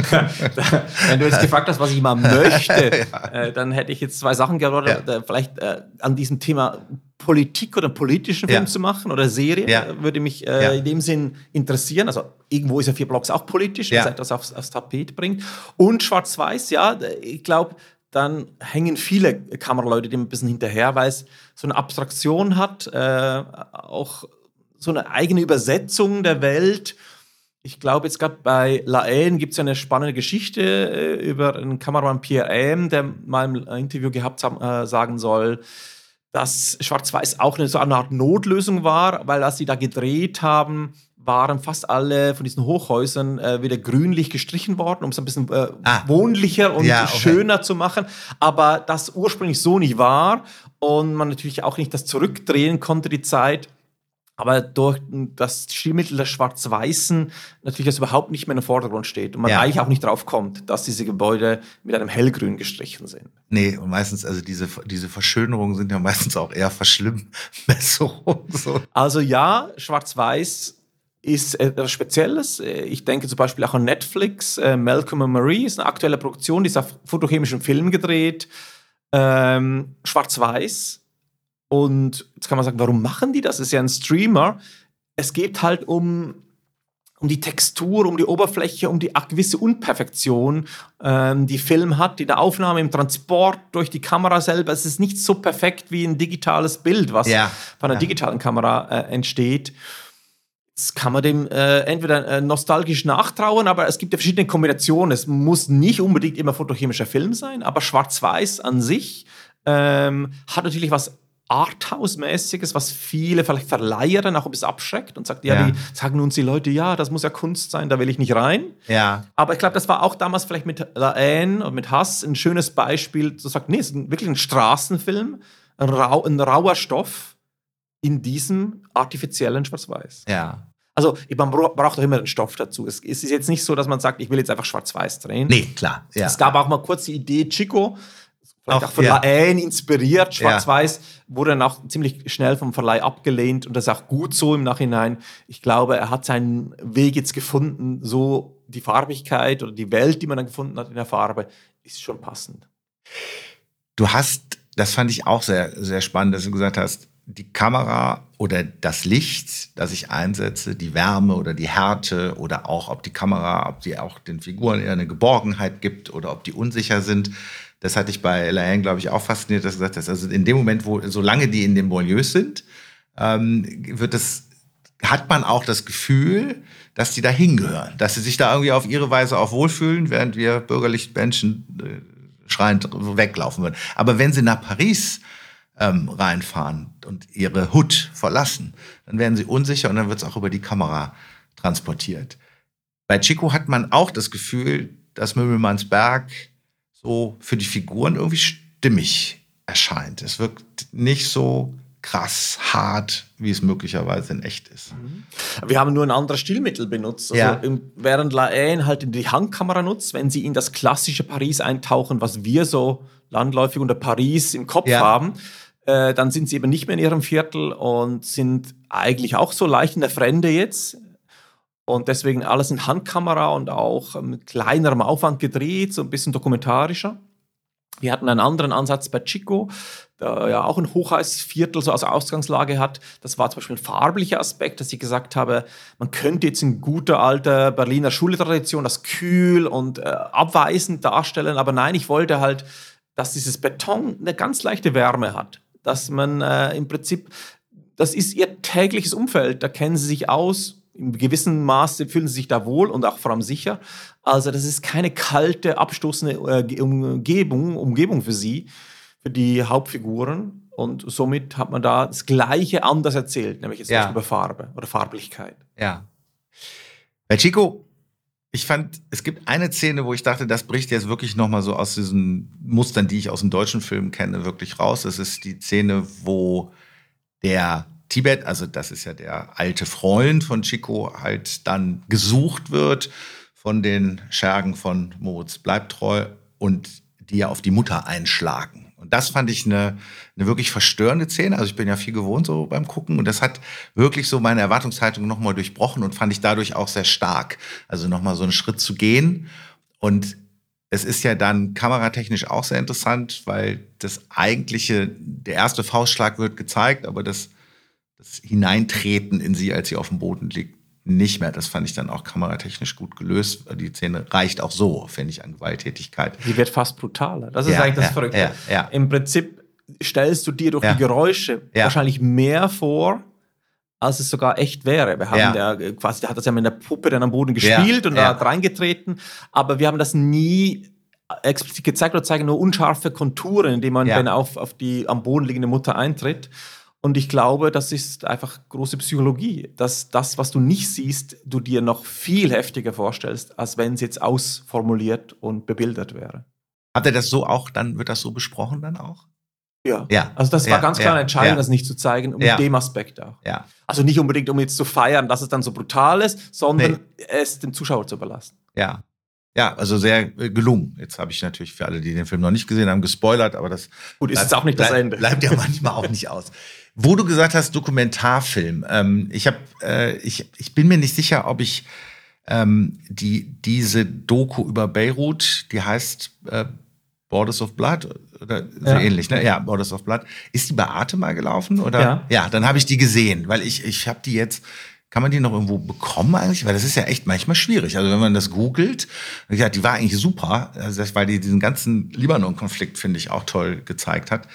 *laughs* Wenn du jetzt gefragt hast, was ich mal möchte, *laughs* ja. äh, dann hätte ich jetzt zwei Sachen geantwortet. Ja. Vielleicht äh, an diesem Thema Politik oder politischen Film ja. zu machen oder Serie, würde mich äh, in dem Sinn interessieren. Also irgendwo ist ja vier Blocks auch politisch, dass etwas aufs, aufs Tapet bringt. Und Schwarz-Weiß, ja, ich glaube, dann hängen viele Kameraleute dem ein bisschen hinterher, weil es so eine Abstraktion hat, äh, auch so eine eigene Übersetzung der Welt ich glaube, jetzt gerade bei La Haine gibt es ja eine spannende Geschichte äh, über einen Kameramann Pierre M., der mal im Interview gehabt haben, äh, sagen soll, dass Schwarz-Weiß auch eine, so eine Art Notlösung war, weil als sie da gedreht haben, waren fast alle von diesen Hochhäusern äh, wieder grünlich gestrichen worden, um es ein bisschen äh, ah. wohnlicher und ja, okay. schöner zu machen. Aber das ursprünglich so nicht war und man natürlich auch nicht das zurückdrehen konnte, die Zeit aber durch das Stilmittel des Schwarz-Weißen natürlich das überhaupt nicht mehr im Vordergrund steht und man ja. eigentlich auch nicht drauf kommt, dass diese Gebäude mit einem hellgrün gestrichen sind. Nee, und meistens, also diese, diese Verschönerungen sind ja meistens auch eher Verschlimmbesserungen. *laughs* So. Also ja, Schwarz-Weiß ist etwas Spezielles. Ich denke zum Beispiel auch an Netflix. Äh, Malcolm and Marie ist eine aktuelle Produktion, die ist auf fotochemischen Film gedreht. Ähm, Schwarz-Weiß und jetzt kann man sagen, warum machen die das? Es ist ja ein Streamer. Es geht halt um, um die Textur, um die Oberfläche, um die gewisse Unperfektion, ähm, die Film hat, die der Aufnahme im Transport durch die Kamera selber. Es ist nicht so perfekt wie ein digitales Bild, was ja. von einer ja. digitalen Kamera äh, entsteht. Jetzt kann man dem äh, entweder äh, nostalgisch nachtrauen, aber es gibt ja verschiedene Kombinationen. Es muss nicht unbedingt immer fotochemischer Film sein, aber Schwarz-Weiß an sich ähm, hat natürlich was Arthouse-mäßiges, was viele vielleicht Verleiher dann auch ein bisschen abschreckt und sagt, ja, ja. Die, sagen uns die Leute, ja, das muss ja Kunst sein, da will ich nicht rein. Ja. Aber ich glaube, das war auch damals vielleicht mit Laen und mit Hass ein schönes Beispiel, zu sagen, nee, es ist wirklich ein Straßenfilm, ein, rau, ein rauer Stoff in diesem artifiziellen Schwarz-Weiß. Ja. Also man braucht doch immer einen Stoff dazu. Es ist jetzt nicht so, dass man sagt, ich will jetzt einfach schwarz-weiß drehen. Nee, klar. Ja. Es gab auch mal kurz die Idee, Chico Vielleicht auch, auch von ja. Laen inspiriert. Schwarz-Weiß ja. wurde dann auch ziemlich schnell vom Verleih abgelehnt und das ist auch gut so im Nachhinein. Ich glaube, er hat seinen Weg jetzt gefunden, so die Farbigkeit oder die Welt, die man dann gefunden hat in der Farbe, ist schon passend. Du hast, das fand ich auch sehr, sehr spannend, dass du gesagt hast, die Kamera oder das Licht, das ich einsetze, die Wärme oder die Härte oder auch ob die Kamera, ob die auch den Figuren eher eine Geborgenheit gibt oder ob die unsicher sind das hatte ich bei Laine, glaube ich, auch fasziniert, dass du gesagt hast, also in dem Moment, wo, solange die in den Banlieues sind, ähm, wird das, hat man auch das Gefühl, dass die da hingehören, dass sie sich da irgendwie auf ihre Weise auch wohlfühlen, während wir bürgerlich Menschen äh, schreiend weglaufen würden. Aber wenn sie nach Paris ähm, reinfahren und ihre Hut verlassen, dann werden sie unsicher und dann wird es auch über die Kamera transportiert. Bei Chico hat man auch das Gefühl, dass Möbelmannsberg so für die Figuren irgendwie stimmig erscheint. Es wirkt nicht so krass hart, wie es möglicherweise in echt ist. Mhm. Wir haben nur ein anderes Stilmittel benutzt. Also ja. während Laen halt die Handkamera nutzt, wenn sie in das klassische Paris eintauchen, was wir so landläufig unter Paris im Kopf ja. haben, äh, dann sind sie eben nicht mehr in ihrem Viertel und sind eigentlich auch so leicht in der Fremde jetzt. Und deswegen alles in Handkamera und auch mit kleinerem Aufwand gedreht, so ein bisschen dokumentarischer. Wir hatten einen anderen Ansatz bei Chico, der ja auch ein hochheißes Viertel so als Ausgangslage hat. Das war zum Beispiel ein farblicher Aspekt, dass ich gesagt habe, man könnte jetzt in guter alter Berliner Schultradition das kühl und äh, abweisend darstellen, aber nein, ich wollte halt, dass dieses Beton eine ganz leichte Wärme hat. Dass man äh, im Prinzip, das ist ihr tägliches Umfeld, da kennen sie sich aus, in gewissem Maße fühlen sie sich da wohl und auch vor allem sicher. Also das ist keine kalte, abstoßende äh, Umgebung, Umgebung für sie, für die Hauptfiguren. Und somit hat man da das Gleiche anders erzählt, nämlich jetzt ja. über Farbe oder Farblichkeit. Ja. Bei Chico, ich fand, es gibt eine Szene, wo ich dachte, das bricht jetzt wirklich nochmal so aus diesen Mustern, die ich aus dem deutschen Film kenne, wirklich raus. Das ist die Szene, wo der Tibet, also das ist ja der alte Freund von Chico, halt dann gesucht wird von den Schergen von Moritz Bleibtreu und die ja auf die Mutter einschlagen. Und das fand ich eine, eine wirklich verstörende Szene. Also ich bin ja viel gewohnt so beim Gucken und das hat wirklich so meine Erwartungshaltung nochmal durchbrochen und fand ich dadurch auch sehr stark. Also nochmal so einen Schritt zu gehen und es ist ja dann kameratechnisch auch sehr interessant, weil das eigentliche, der erste Faustschlag wird gezeigt, aber das das Hineintreten in sie, als sie auf dem Boden liegt, nicht mehr. Das fand ich dann auch kameratechnisch gut gelöst. Die Szene reicht auch so, finde ich, an Gewalttätigkeit. Die wird fast brutaler. Das ist ja, eigentlich das ja, Verrückte. Ja. Im Prinzip stellst du dir durch die Geräusche wahrscheinlich mehr vor, als es sogar echt wäre. Wir haben ja. der quasi, der hat das ja mit der Puppe dann am Boden gespielt und da reingetreten, aber wir haben das nie explizit gezeigt oder zeigen nur unscharfe Konturen, indem man dann auf, auf die am Boden liegende Mutter eintritt. Und ich glaube, das ist einfach große Psychologie, dass das, was du nicht siehst, du dir noch viel heftiger vorstellst, als wenn es jetzt ausformuliert und bebildert wäre. Hat er das so auch, dann wird das so besprochen dann auch? Ja. Ja. Also das Ja, war ganz klar eine Entscheidung, ja. das nicht zu zeigen, um Ja. dem Aspekt auch. Ja. Also nicht unbedingt, um jetzt zu feiern, dass es dann so brutal ist, sondern es dem Zuschauer zu überlassen. Ja. Ja, also sehr äh, gelungen. Jetzt habe ich natürlich für alle, die den Film noch nicht gesehen haben, gespoilert, aber das Gut, ist bleibt- jetzt auch nicht das Ende. Bleibt ja manchmal auch nicht aus. Wo du gesagt hast, Dokumentarfilm. Ähm, ich, hab, äh, ich, ich bin mir nicht sicher, ob ich ähm, die, diese Doku über Beirut, die heißt äh, Borders of Blood oder so Ja. ähnlich, ne? Ja, Borders of Blood. Ist die bei Arte mal gelaufen? Oder? Ja. Ja, dann habe ich die gesehen, weil ich, ich habe die jetzt. Kann man die noch irgendwo bekommen eigentlich? Weil das ist ja echt manchmal schwierig. Also wenn man das googelt, ja, die war eigentlich super, also das, weil die diesen ganzen Libanon-Konflikt, finde ich, auch toll gezeigt hat.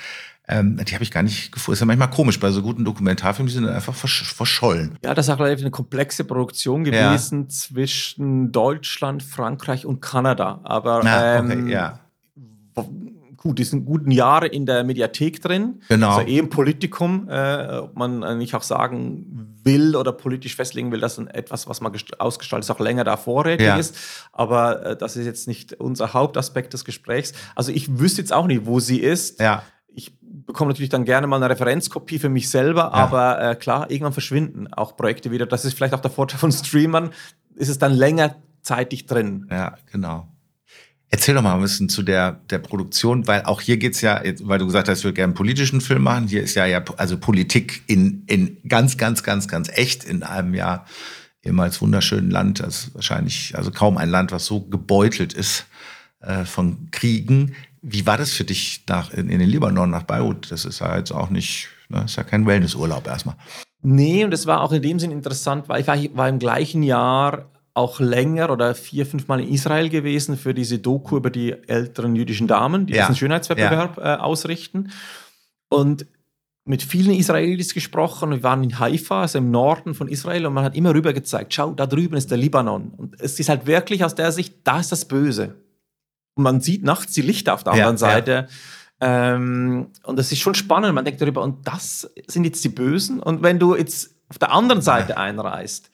Ähm, die habe ich gar nicht gefunden. Ist ja manchmal komisch bei so guten Dokumentarfilmen, die sind dann einfach versch verschollen. Ja, das ist auch relativ eine komplexe Produktion Ja. gewesen zwischen Deutschland, Frankreich und Kanada. Aber Na, ähm, okay, ja. gut, die sind guten Jahre in der Mediathek drin. Genau. Also eh im Politikum, äh, ob man eigentlich auch sagen will oder politisch festlegen will, dass etwas, was man gest- ausgestaltet ist, auch länger da vorrätig Ja. ist. Aber äh, das ist jetzt nicht unser Hauptaspekt des Gesprächs. Also ich wüsste jetzt auch nicht, wo sie ist. Ja, bekomme natürlich dann gerne mal eine Referenzkopie für mich selber, aber äh, klar, irgendwann verschwinden auch Projekte wieder. Das ist vielleicht auch der Vorteil von Streamern. Ist es dann längerzeitig drin? ja, genau. Erzähl doch mal ein bisschen zu der, der Produktion, weil auch hier geht's ja, jetzt, weil du gesagt hast, ich würde gerne einen politischen Film machen. Hier ist ja, ja also Politik in, in ganz, ganz, ganz, ganz echt in einem ja ehemals wunderschönen Land. Das wahrscheinlich, also kaum ein Land, was so gebeutelt ist äh, von Kriegen. Wie war das für dich nach, in, in den Libanon, nach Beirut? Das ist ja jetzt auch nicht, ne, ist ja kein Wellnessurlaub erstmal. Nee, und es war auch in dem Sinn interessant, weil ich war, war im gleichen Jahr auch länger oder vier, fünf Mal in Israel gewesen für diese Doku über die älteren jüdischen Damen, die Ja. diesen Schönheitswettbewerb äh, ausrichten. Und mit vielen Israelis gesprochen. Wir waren in Haifa, also im Norden von Israel, und man hat immer rüber gezeigt, schau, da drüben ist der Libanon. Und es ist halt wirklich aus der Sicht, da ist das Böse. Und man sieht nachts die Lichter auf der Ja, anderen Seite. Ähm, und das ist schon spannend. Man denkt darüber, und das sind jetzt die Bösen. Und wenn du jetzt auf der anderen Seite einreist,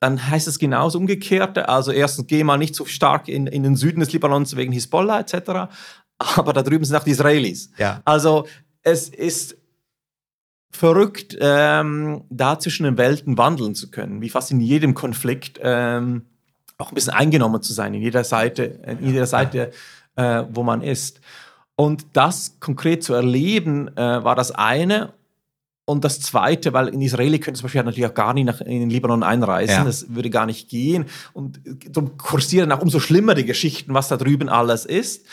dann heißt es genauso umgekehrte. Also erstens, geh mal nicht so stark in, in den Süden des Libanons wegen Hisbollah etc. Aber da drüben sind auch die Israelis. Ja. Also es ist verrückt, ähm, da zwischen den Welten wandeln zu können, wie fast in jedem Konflikt ähm, auch ein bisschen eingenommen zu sein, in jeder Seite, in jeder Seite, äh, wo man ist. Und das konkret zu erleben, äh, war das eine. Und das Zweite, weil in Israeli könnte zum Beispiel natürlich auch gar nicht nach, in den Libanon einreisen, Ja. das würde gar nicht gehen. Und darum kursieren auch umso schlimmer die Geschichten, was da drüben alles ist.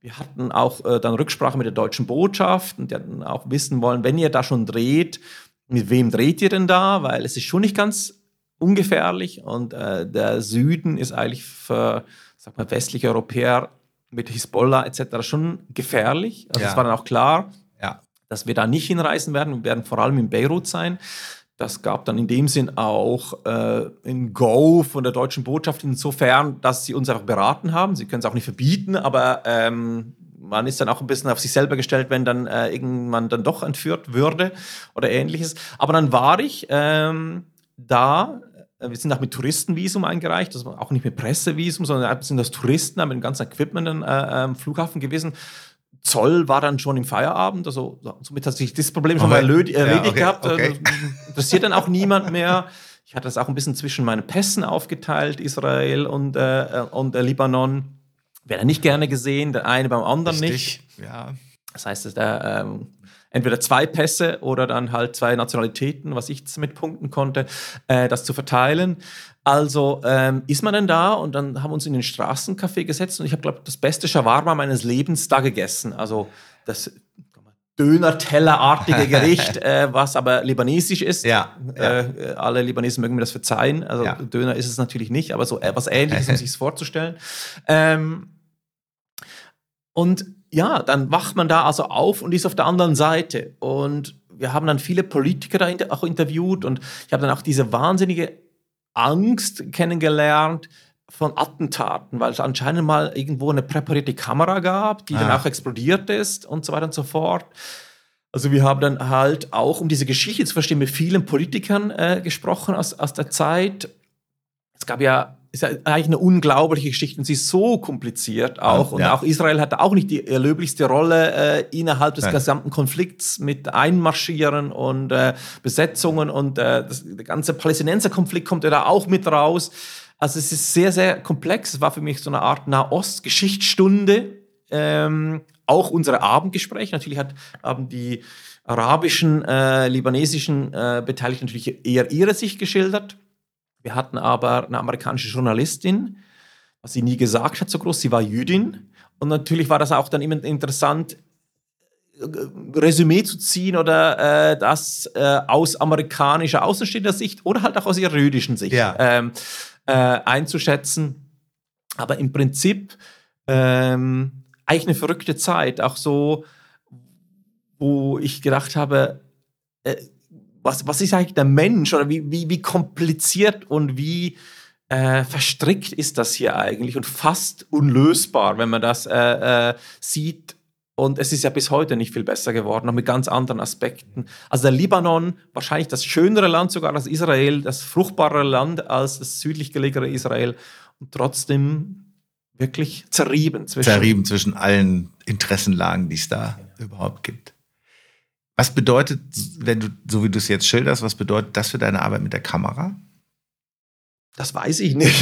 Wir hatten auch äh, dann Rücksprache mit der deutschen Botschaft und die hatten auch wissen wollen, wenn ihr da schon dreht, mit wem dreht ihr denn da? Weil es ist schon nicht ganz ungefährlich und äh, der Süden ist eigentlich für sag mal, westliche Europäer mit Hisbollah etc. schon gefährlich. Also Ja. es war dann auch klar, Ja. dass wir da nicht hinreisen werden. Wir werden vor allem in Beirut sein. Das gab dann in dem Sinn auch äh, ein Go von der deutschen Botschaft insofern, dass sie uns einfach beraten haben. Sie können es auch nicht verbieten, aber ähm, man ist dann auch ein bisschen auf sich selber gestellt, wenn dann äh, irgendwann dann doch entführt würde oder ähnliches. Aber dann war ich ähm, da. Äh, Wir sind auch mit Touristenvisum eingereicht, das war auch nicht mit Pressevisum, sondern sind als Touristen, haben mit dem ganzen Equipment äh, am Flughafen gewesen. Zoll war dann schon im Feierabend, also somit hat sich das Problem schon mal Okay. erlöd- erledigt Ja, okay, gehabt. okay. Äh, Interessiert dann auch niemand mehr. Ich hatte das auch ein bisschen zwischen meinen Pässen aufgeteilt, Israel und, äh, und äh, Libanon. Wäre nicht gerne gesehen, der eine beim anderen nicht. Richtig. Ja. Das heißt, da, ähm, entweder zwei Pässe oder dann halt zwei Nationalitäten, was ich mit punkten konnte, äh, das zu verteilen. Also ähm, ist man denn da und dann haben wir uns in den Straßencafé gesetzt und ich habe, glaube das beste Shawarma meines Lebens da gegessen. Also das Döner-Teller-artige *laughs* Gericht, äh, was aber libanesisch ist. Ja, ja. Äh, alle Libanesen mögen mir das verzeihen. Also Ja. Döner ist es natürlich nicht, aber so etwas Ähnliches, um *laughs* sich es vorzustellen. Ähm, und ja, dann wacht man da also auf und ist auf der anderen Seite. Und wir haben dann viele Politiker da auch interviewt und ich habe dann auch diese wahnsinnige Angst kennengelernt von Attentaten, weil es anscheinend mal irgendwo eine präparierte Kamera gab, die dann Ah. auch explodiert ist und so weiter und so fort. Also wir haben dann halt auch, um diese Geschichte zu verstehen, mit vielen Politikern äh, gesprochen aus, aus der Zeit. Es gab ja ist ja eigentlich eine unglaubliche Geschichte und sie ist so kompliziert auch. Ja, und auch Israel hatte auch nicht die löblichste Rolle äh, innerhalb des Nein. gesamten Konflikts mit Einmarschieren und äh, Besetzungen und äh, das, der ganze Palästinenser-Konflikt kommt ja da auch mit raus. Also es ist sehr, sehr komplex. Es war für mich so eine Art Nahost-Geschichtsstunde. Ähm, auch unsere Abendgespräche. Natürlich hat, haben die arabischen, äh, libanesischen äh, Beteiligten natürlich eher ihre Sicht geschildert. Wir hatten aber eine amerikanische Journalistin, was sie nie gesagt hat, so groß, sie war Jüdin. Und natürlich war das auch dann immer interessant, äh, Resümee zu ziehen oder äh, das äh, aus amerikanischer außenstehender Sicht oder halt auch aus ihrer jüdischen Sicht ja. ähm, äh, einzuschätzen. Aber im Prinzip ähm, eigentlich eine verrückte Zeit, auch so, wo ich gedacht habe, äh, was, was ist eigentlich der Mensch oder wie, wie, wie kompliziert und wie äh, verstrickt ist das hier eigentlich und fast unlösbar, wenn man das äh, äh, sieht. Und es ist ja bis heute nicht viel besser geworden, auch mit ganz anderen Aspekten. Also der Libanon, wahrscheinlich das schönere Land sogar als Israel, das fruchtbarere Land als das südlich gelegene Israel und trotzdem wirklich zerrieben zwischen, zerrieben zwischen allen Interessenlagen, die es da überhaupt gibt. Was bedeutet, wenn du, so wie du es jetzt schilderst, was bedeutet das für deine Arbeit mit der Kamera? Das weiß ich nicht.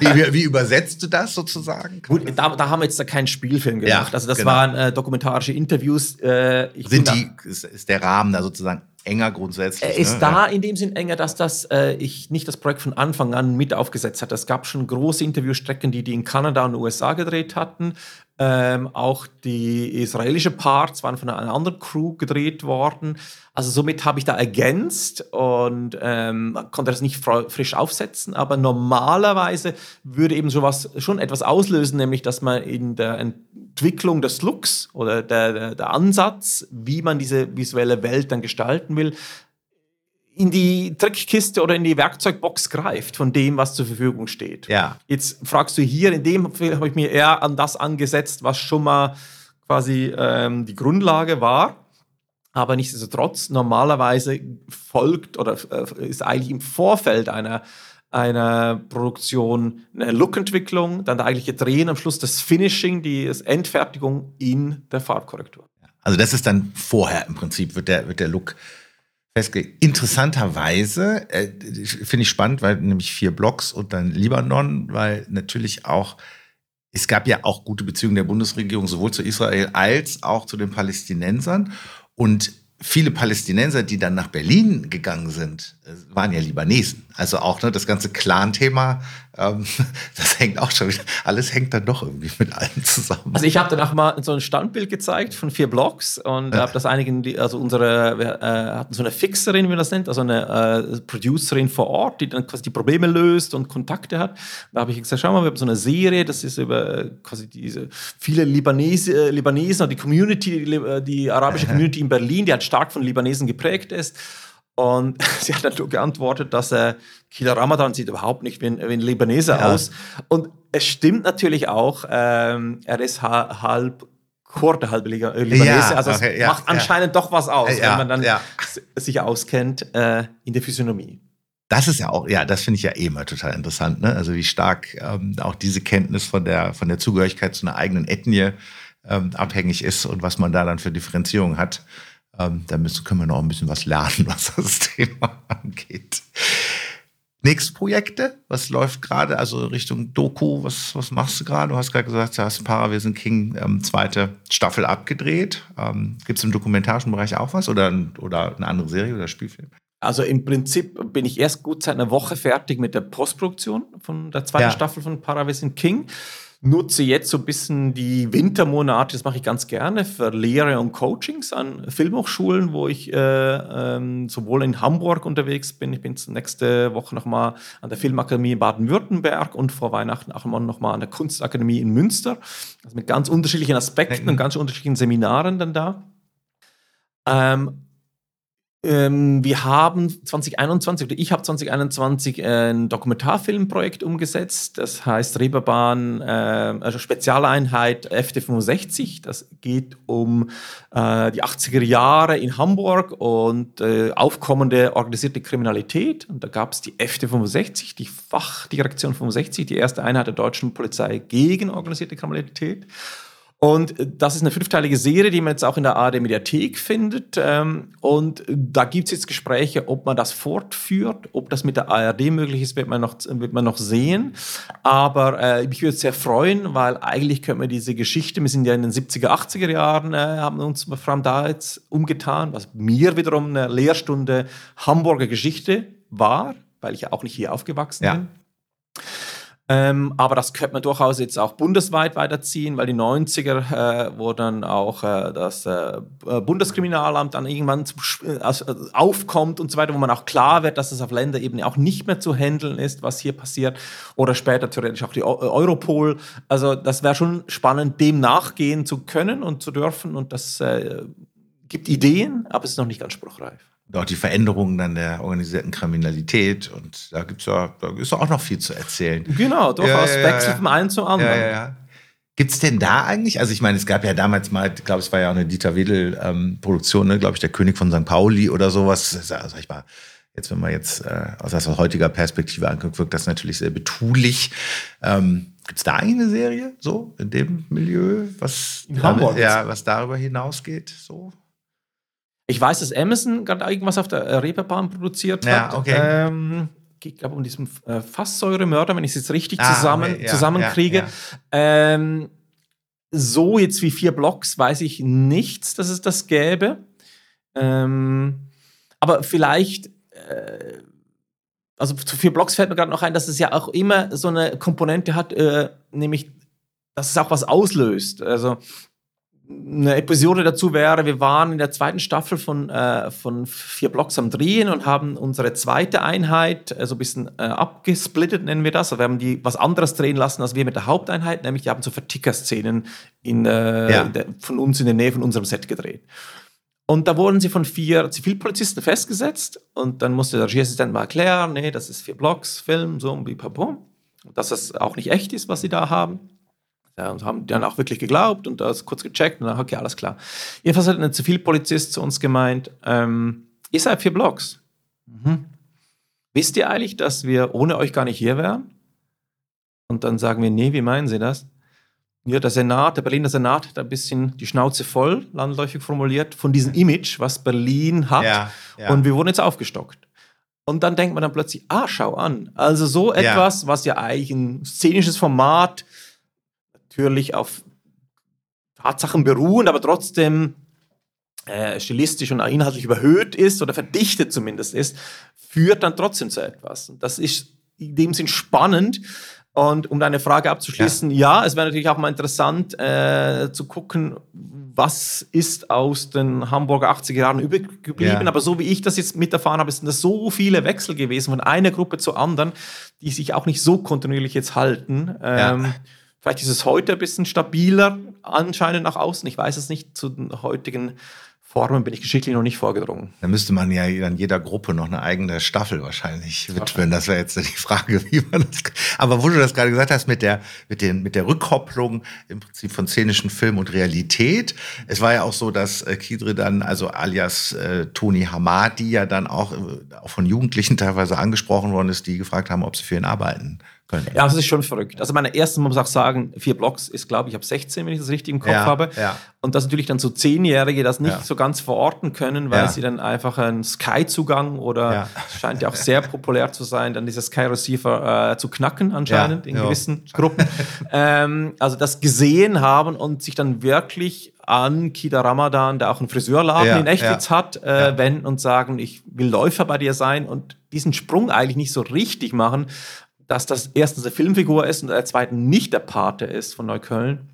wie, wie, übersetzt du das sozusagen? Gut, da, da, haben wir jetzt da keinen Spielfilm gemacht. Ja, also das genau. waren äh, dokumentarische Interviews. Äh, Sind die, ist, ist, der Rahmen da sozusagen enger grundsätzlich? Er ist ne? da ja. in dem Sinn enger, dass das äh, ich nicht das Projekt von Anfang an mit aufgesetzt hatte. Es gab schon große Interviewstrecken, die die in Kanada und USA gedreht hatten. Ähm, auch die israelische Parts waren von einer anderen Crew gedreht worden. Also somit habe ich da ergänzt und ähm, konnte das nicht frisch aufsetzen. Aber normalerweise würde eben sowas schon etwas auslösen, nämlich dass man in der Entwicklung des Looks oder der, der, der Ansatz, wie man diese visuelle Welt dann gestalten will, in die Trickkiste oder in die Werkzeugbox greift von dem, was zur Verfügung steht. Ja. Jetzt fragst du hier, in dem habe ich mir eher an das angesetzt, was schon mal quasi ähm, die Grundlage war. Aber nichtsdestotrotz, normalerweise folgt oder äh, ist eigentlich im Vorfeld einer, einer Produktion eine Lookentwicklung, dann der eigentliche Drehen, am Schluss das Finishing, die Endfertigung in der Farbkorrektur. Also das ist dann vorher im Prinzip, wird der, wird der Look. Interessanterweise, äh, finde ich spannend, weil nämlich vier Blocks und dann Libanon, weil natürlich auch, es gab ja auch gute Beziehungen der Bundesregierung sowohl zu Israel als auch zu den Palästinensern. Und viele Palästinenser, die dann nach Berlin gegangen sind, äh, waren ja Libanesen. Also auch ne, das ganze Clan-Thema, ähm, *laughs* das hängt auch schon, alles hängt dann doch irgendwie mit allem zusammen. Also ich habe danach mal so ein Standbild gezeigt von vier Blocks und ja. habe das einigen, also unsere, wir äh, hatten so eine Fixerin, wie man das nennt, also eine äh, Producerin vor Ort, die dann quasi die Probleme löst und Kontakte hat. Da habe ich gesagt, schau mal, wir haben so eine Serie, das ist über äh, quasi diese viele Libanese, äh, Libanesen die Community, die, die arabische *laughs* Community in Berlin, die halt stark von Libanesen geprägt ist. Und *laughs* sie hat dann geantwortet, dass äh, Kila Ramadan sieht überhaupt nicht wie ein, wie ein Libaneser ja. aus. Und es stimmt natürlich auch, ähm, er ist ha halb Kurde, halb Libanese. Ja, also es okay, ja, macht anscheinend doch was aus, wenn man dann sich auskennt äh, in der Physiognomie. Das ist ja auch, ja, das finde ich ja eh immer total interessant, ne? Also wie stark ähm, auch diese Kenntnis von der, von der Zugehörigkeit zu einer eigenen Ethnie ähm, abhängig ist und was man da dann für Differenzierung hat. Ähm, da müssen, können wir noch ein bisschen was lernen, *laughs* was das Thema angeht. Nächste Projekte, was läuft gerade? Also Richtung Doku, was, was machst du gerade? Du hast gerade gesagt, du hast Paravision King ähm, zweite Staffel abgedreht. Ähm, Gibt es im dokumentarischen Bereich auch was oder, oder eine andere Serie oder Spielfilm? Also im Prinzip bin ich erst gut seit einer Woche fertig mit der Postproduktion von der zweiten ja. Staffel von Paravision King nutze jetzt so ein bisschen die Wintermonate, das mache ich ganz gerne, für Lehre und Coachings an Filmhochschulen, wo ich äh, ähm, sowohl in Hamburg unterwegs bin, ich bin nächste Woche nochmal an der Filmakademie in Baden-Württemberg und vor Weihnachten auch nochmal an der Kunstakademie in Münster, also mit ganz unterschiedlichen Aspekten und ganz unterschiedlichen Seminaren dann da. Ähm, Ähm, wir haben 2021 oder ich habe 2021 ein Dokumentarfilmprojekt umgesetzt. Das heißt Reeperbahn, äh, also Spezialeinheit FT65. Das geht um äh, die 80er Jahre in Hamburg und äh, aufkommende organisierte Kriminalität. Und da gab es die FT65, die Fachdirektion 65, die erste Einheit der deutschen Polizei gegen organisierte Kriminalität. Und das ist eine fünfteilige Serie, die man jetzt auch in der ARD-Mediathek findet. Ähm, und da gibt es jetzt Gespräche, ob man das fortführt, ob das mit der ARD möglich ist, wird man noch, wird man noch sehen. Aber äh, ich würde sehr freuen, weil eigentlich können wir diese Geschichte, wir sind ja in den 70er, 80er Jahren, äh, haben uns vor allem da jetzt umgetan, was mir wiederum eine Lehrstunde Hamburger Geschichte war, weil ich ja auch nicht hier aufgewachsen ja. bin. Ähm, aber das könnte man durchaus jetzt auch bundesweit weiterziehen, weil die 90er, äh, wo dann auch äh, das äh, Bundeskriminalamt dann irgendwann zu, also, aufkommt und so weiter, wo man auch klar wird, dass es auf Länderebene auch nicht mehr zu handeln ist, was hier passiert. Oder später theoretisch auch die Europol. Also das wäre schon spannend, dem nachgehen zu können und zu dürfen. Und das äh, gibt Ideen, aber es ist noch nicht ganz spruchreif auch die Veränderungen dann der organisierten Kriminalität und da gibt's ja, da ist auch noch viel zu erzählen. Genau, durchaus ja, ja, Wechsel vom einen zum anderen. Ja, ja, ja. Gibt es denn da eigentlich, also ich meine, es gab ja damals mal, ich glaube, es war ja auch eine Dieter Wedel-Produktion, ähm, ne, glaube ich, der König von St. Pauli oder sowas. Sag ich mal, jetzt, wenn man jetzt äh, aus, aus heutiger Perspektive anguckt, wirkt das natürlich sehr betulich. Ähm, Gibt es da eigentlich eine Serie, so, in dem Milieu, was, in Hamburg, ja, was darüber hinausgeht, so? Ich weiß, dass Amazon gerade irgendwas auf der äh, Reeperbahn produziert hat. Ja, okay. Ähm, ich glaube, um diesen äh, Fasssäuremörder, wenn ich es jetzt richtig ah, zusammen, okay, ja, zusammenkriege. Ja, ja. Ähm, so jetzt wie vier Blocks weiß ich nichts, dass es das gäbe. Ähm, aber vielleicht, äh, also zu vier Blocks fällt mir gerade noch ein, dass es ja auch immer so eine Komponente hat, äh, nämlich, dass es auch was auslöst. Also eine Episode dazu wäre, wir waren in der zweiten Staffel von, äh, von vier Blocks am Drehen und haben unsere zweite Einheit äh, so ein bisschen äh, abgesplittet, nennen wir das. Also wir haben die was anderes drehen lassen als wir mit der Haupteinheit, nämlich die haben so Verticker-Szenen in, äh, ja. der, von uns in der Nähe von unserem Set gedreht. Und da wurden sie von vier Zivilpolizisten festgesetzt und dann musste der Regieassistent mal erklären, nee, das ist vier Blocks, Film, so und wie dass das auch nicht echt ist, was sie da haben. Ja, und haben dann auch wirklich geglaubt und das kurz gecheckt und dann, okay, alles klar. Jedenfalls hat ein Zivilpolizist zu uns gemeint, ähm, ihr seid vier Blocks. Mhm. Wisst ihr eigentlich, dass wir ohne euch gar nicht hier wären? Und dann sagen wir, nee, wie meinen Sie das? Ja, der Senat, der Berliner Senat hat ein bisschen die Schnauze voll, landläufig formuliert, von diesem Image, was Berlin hat. Ja, ja. Und wir wurden jetzt aufgestockt. Und dann denkt man dann plötzlich, ah, schau an. Also so etwas, ja. was ja eigentlich ein szenisches Format natürlich auf Tatsachen beruhen, aber trotzdem äh, stilistisch und inhaltlich überhöht ist oder verdichtet zumindest ist, führt dann trotzdem zu etwas. Und das ist in dem Sinn spannend. Und um deine Frage abzuschließen, ja, ja es wäre natürlich auch mal interessant äh, zu gucken, was ist aus den Hamburger 80er Jahren übrig geblieben. Ja. Aber so wie ich das jetzt miterfahren habe, sind das so viele Wechsel gewesen von einer Gruppe zur anderen, die sich auch nicht so kontinuierlich jetzt halten. Ähm, ja. Vielleicht ist es heute ein bisschen stabiler anscheinend nach außen. Ich weiß es nicht zu den heutigen Formen bin ich geschichtlich noch nicht vorgedrungen. Da müsste man ja an jeder Gruppe noch eine eigene Staffel wahrscheinlich widmen. Das wäre jetzt die Frage, *laughs* wie man das. Aber wo du das gerade gesagt hast mit der mit den mit der Rückkopplung im Prinzip von szenischen Film und Realität. Es war ja auch so, dass äh, Kidre dann also alias äh, Toni Hamadi ja dann auch, äh, auch von Jugendlichen teilweise angesprochen worden ist, die gefragt haben, ob sie für ihn arbeiten können. Ja, das ist schon verrückt. Also meine ersten, muss auch sagen, vier Blocks ist, glaube ich, ab 16, wenn ich das richtig im Kopf ja, habe. Ja. Und dass natürlich dann so Zehnjährige das nicht ja. so ganz verorten können, weil sie dann einfach einen Sky-Zugang oder scheint ja auch sehr populär zu sein, dann dieser Sky-Receiver äh, zu knacken anscheinend in gewissen Gruppen. *laughs* ähm, also das gesehen haben und sich dann wirklich an Kida Ramadan, der auch einen Friseurladen in Echtwitz hat, äh, wenden und sagen, ich will Läufer bei dir sein und diesen Sprung eigentlich nicht so richtig machen, dass das erstens eine Filmfigur ist und der zweiten nicht der Pate ist von Neukölln.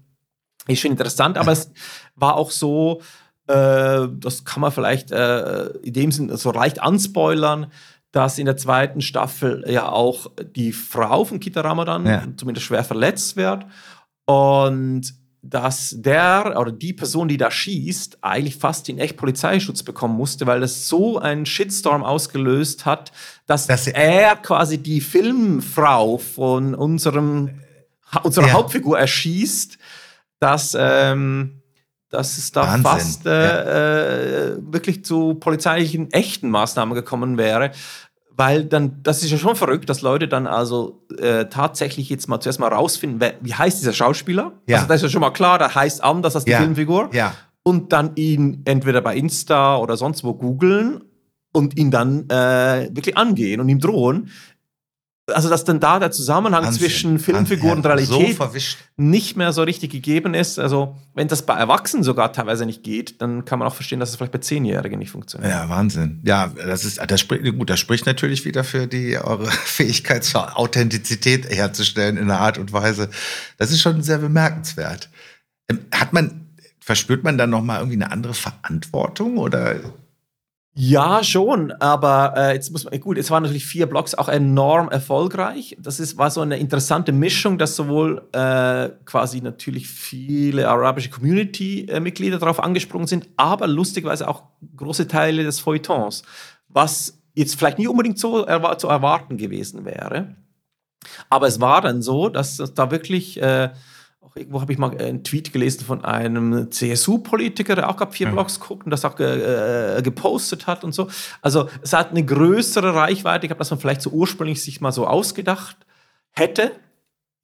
Ist schon interessant, aber es *laughs* war auch so, äh, das kann man vielleicht äh, in dem Sinne so leicht anspoilern, dass in der zweiten Staffel ja auch die Frau von Kita Ramadan ja. zumindest schwer verletzt wird. Und dass der oder die Person, die da schießt, eigentlich fast in echt Polizeischutz bekommen musste, weil das so einen Shitstorm ausgelöst hat, dass, dass er quasi die Filmfrau von unserem, unserer ja. Hauptfigur erschießt, dass, ähm, dass es da Wahnsinn. fast äh, ja. äh, wirklich zu polizeilichen echten Maßnahmen gekommen wäre weil dann, das ist ja schon verrückt, dass Leute dann also äh, tatsächlich jetzt mal zuerst mal rausfinden, wer, wie heißt dieser Schauspieler? Ja. Also das ist ja schon mal klar, der heißt anders als die ja. Filmfigur. Ja. Und dann ihn entweder bei Insta oder sonst wo googeln und ihn dann äh, wirklich angehen und ihm drohen also dass dann da der Zusammenhang Wahnsinn. zwischen Filmfigur und Realität so nicht mehr so richtig gegeben ist. Also wenn das bei Erwachsenen sogar teilweise nicht geht, dann kann man auch verstehen, dass es vielleicht bei Zehnjährigen nicht funktioniert. Ja, Wahnsinn. Ja, das ist, das spricht, gut, das spricht natürlich wieder für die eure *laughs* Fähigkeit zur Authentizität herzustellen in einer Art und Weise. Das ist schon sehr bemerkenswert. Ähm, hat man, verspürt man dann noch mal irgendwie eine andere Verantwortung oder? Ja, schon, aber äh, jetzt muss man, gut, es waren natürlich vier Blogs auch enorm erfolgreich. Das ist, war so eine interessante Mischung, dass sowohl äh, quasi natürlich viele arabische Community-Mitglieder darauf angesprungen sind, aber lustigerweise auch große Teile des Feuilletons, was jetzt vielleicht nicht unbedingt so erwar zu erwarten gewesen wäre. Aber es war dann so, dass da wirklich äh, auch irgendwo habe ich mal einen Tweet gelesen von einem CSU-Politiker, der auch gerade vier ja. Blogs guckt und das auch ge äh, gepostet hat und so. Also es hat eine größere Reichweite gehabt, als man vielleicht so ursprünglich sich mal so ausgedacht hätte.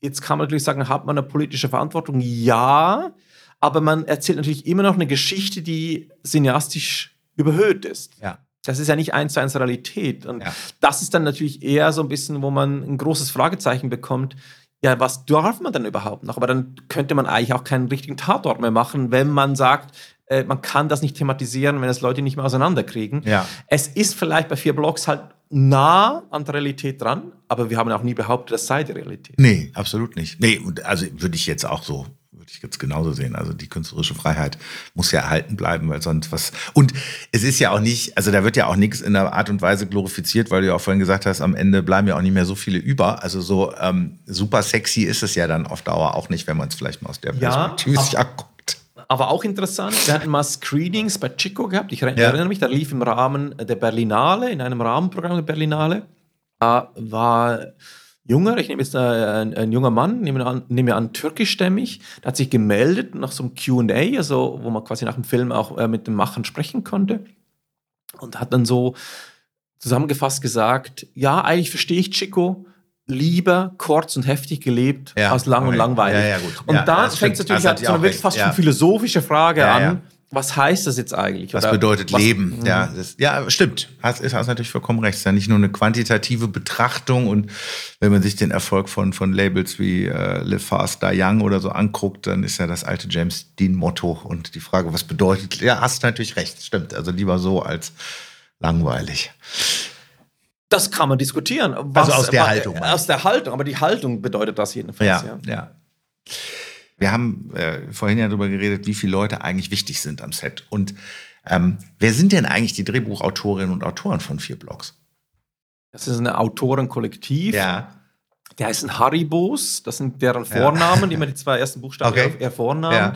Jetzt kann man natürlich sagen, hat man eine politische Verantwortung? Ja, aber man erzählt natürlich immer noch eine Geschichte, die cineastisch überhöht ist. Ja. Das ist ja nicht eins zu eins Realität. Und ja. das ist dann natürlich eher so ein bisschen, wo man ein großes Fragezeichen bekommt ja, was darf man denn überhaupt noch? Aber dann könnte man eigentlich auch keinen richtigen Tatort mehr machen, wenn man sagt, äh, man kann das nicht thematisieren, wenn es Leute nicht mehr auseinanderkriegen. Ja. Es ist vielleicht bei vier Blogs halt nah an der Realität dran, aber wir haben auch nie behauptet, das sei die Realität. Nee, absolut nicht. Nee, also würde ich jetzt auch so würde ich jetzt genauso sehen. Also die künstlerische Freiheit muss ja erhalten bleiben, weil sonst was. Und es ist ja auch nicht, also da wird ja auch nichts in der Art und Weise glorifiziert, weil du ja auch vorhin gesagt hast, am Ende bleiben ja auch nicht mehr so viele über. Also so ähm, super sexy ist es ja dann auf Dauer auch nicht, wenn man es vielleicht mal aus der Perspektive ja, sich anguckt. Aber auch interessant, wir hatten mal Screenings bei Chico gehabt. Ich erinnere ja. mich, da lief im Rahmen der Berlinale, in einem Rahmenprogramm der Berlinale, da war junger, ich nehme jetzt äh, ein, ein, junger Mann, nehme an, nehme an türkischstämmig, der hat sich gemeldet nach so einem QA, also wo man quasi nach dem Film auch äh, mit dem Machern sprechen konnte. Und hat dann so zusammengefasst gesagt, ja, eigentlich verstehe ich Chico, lieber kurz und heftig gelebt ja, als lang okay. und langweilig. Ja, ja, und da fängt es natürlich also so eine wirklich fast schon philosophische Frage an was heißt das jetzt eigentlich? Was bedeutet was, Leben? Mhm. Ja, das, ja, stimmt. Hast, hast natürlich vollkommen recht. Es ist ja nicht nur eine quantitative Betrachtung und wenn man sich den Erfolg von, von Labels wie äh, Live Fast, Die Young oder so anguckt, dann ist ja das alte James Dean-Motto und die Frage, was bedeutet, ja, hast natürlich recht, stimmt. Also lieber so als langweilig. Das kann man diskutieren. Was, also aus der Haltung. Aus der Haltung, aber die Haltung bedeutet das jedenfalls. Ja, ja. ja. Wir haben äh, vorhin ja darüber geredet, wie viele Leute eigentlich wichtig sind am Set. Und ähm, wer sind denn eigentlich die Drehbuchautorinnen und Autoren von vier Blogs? Das ist ein Autorenkollektiv. Ja. Die heißen Haribos, das sind deren Vornamen, ja. die immer die *laughs* zwei ersten Buchstaben okay. ihr Vornamen. Ja.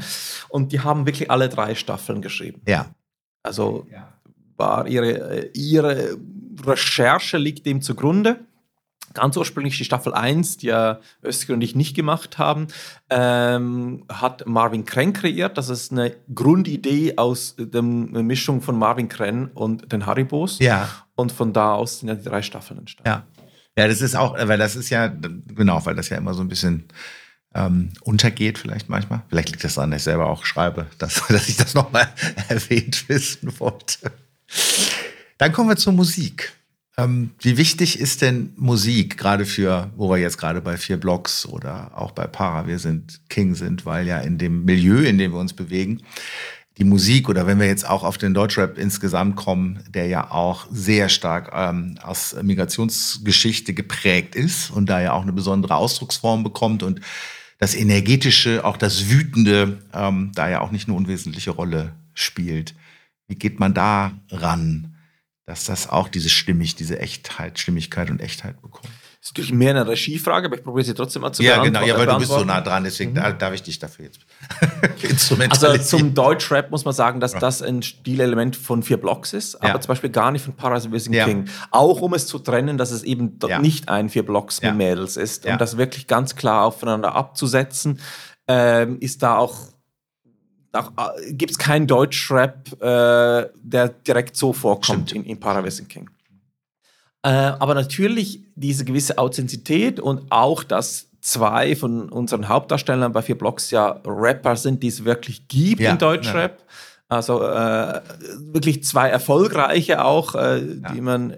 Und die haben wirklich alle drei Staffeln geschrieben. Ja. Also ja. war ihre, ihre Recherche liegt dem zugrunde ganz ursprünglich die Staffel 1, die ja Özgür und ich nicht gemacht haben, ähm, hat Marvin Krenn kreiert. Das ist eine Grundidee aus der Mischung von Marvin Krenn und den Haribos. Ja. Und von da aus sind ja die drei Staffeln entstanden. Ja. Ja, das ist auch, weil das ist ja, genau, weil das ja immer so ein bisschen ähm, untergeht, vielleicht manchmal. Vielleicht liegt das daran, dass ich selber auch schreibe, dass, *laughs* dass ich das nochmal *laughs* erwähnt wissen wollte. Dann kommen wir zur Musik. Ähm, wie wichtig ist denn Musik, gerade für, wo wir jetzt gerade bei vier Blocks oder auch bei Para, wir sind King sind, weil ja in dem Milieu, in dem wir uns bewegen, die Musik oder wenn wir jetzt auch auf den Deutschrap insgesamt kommen, der ja auch sehr stark ähm, aus Migrationsgeschichte geprägt ist und da ja auch eine besondere Ausdrucksform bekommt und das Energetische, auch das Wütende, ähm, da ja auch nicht eine unwesentliche Rolle spielt. Wie geht man da ran? Dass das auch diese Stimmig, diese Echtheit, Stimmigkeit und Echtheit bekommt. Das ist natürlich mehr eine Regiefrage, aber ich probiere sie trotzdem mal zu Ja, genau, ja, weil du bist so nah dran, deswegen mhm. darf ich dich dafür jetzt *laughs* Also zum Deutschrap muss man sagen, dass ja. das ein Stilelement von vier Blocks ist, aber ja. zum Beispiel gar nicht von Parasite ja. King. Auch um es zu trennen, dass es eben nicht ein vier Blocks mit Mädels ist, um das wirklich ganz klar aufeinander abzusetzen, ähm, ist da auch äh, gibt es keinen Deutschrap, äh, der direkt so vorkommt in, in Paravessing King. Äh, aber natürlich diese gewisse Authentizität und auch, dass zwei von unseren Hauptdarstellern bei vier Blocks ja Rapper sind, die es wirklich gibt ja, in Deutschrap. Ja. Also äh, wirklich zwei erfolgreiche auch, äh, ja. die man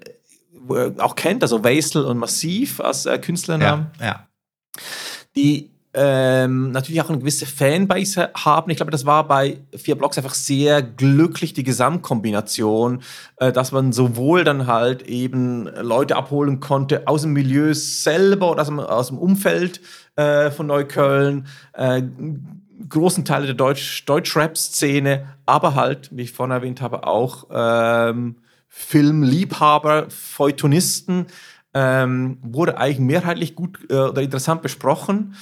auch kennt, also Wesel und Massiv als äh, Künstlernamen. Ja, Die ähm, natürlich auch eine gewisse Fanbase haben. Ich glaube, das war bei vier Blocks einfach sehr glücklich, die Gesamtkombination, äh, dass man sowohl dann halt eben Leute abholen konnte aus dem Milieu selber oder aus dem, aus dem Umfeld äh, von Neukölln, äh, großen Teile der Deutsch, Deutsch-Rap-Szene, aber halt, wie ich vorhin erwähnt habe, auch ähm, Filmliebhaber, Feuilletonisten, ähm, wurde eigentlich mehrheitlich gut äh, oder interessant besprochen.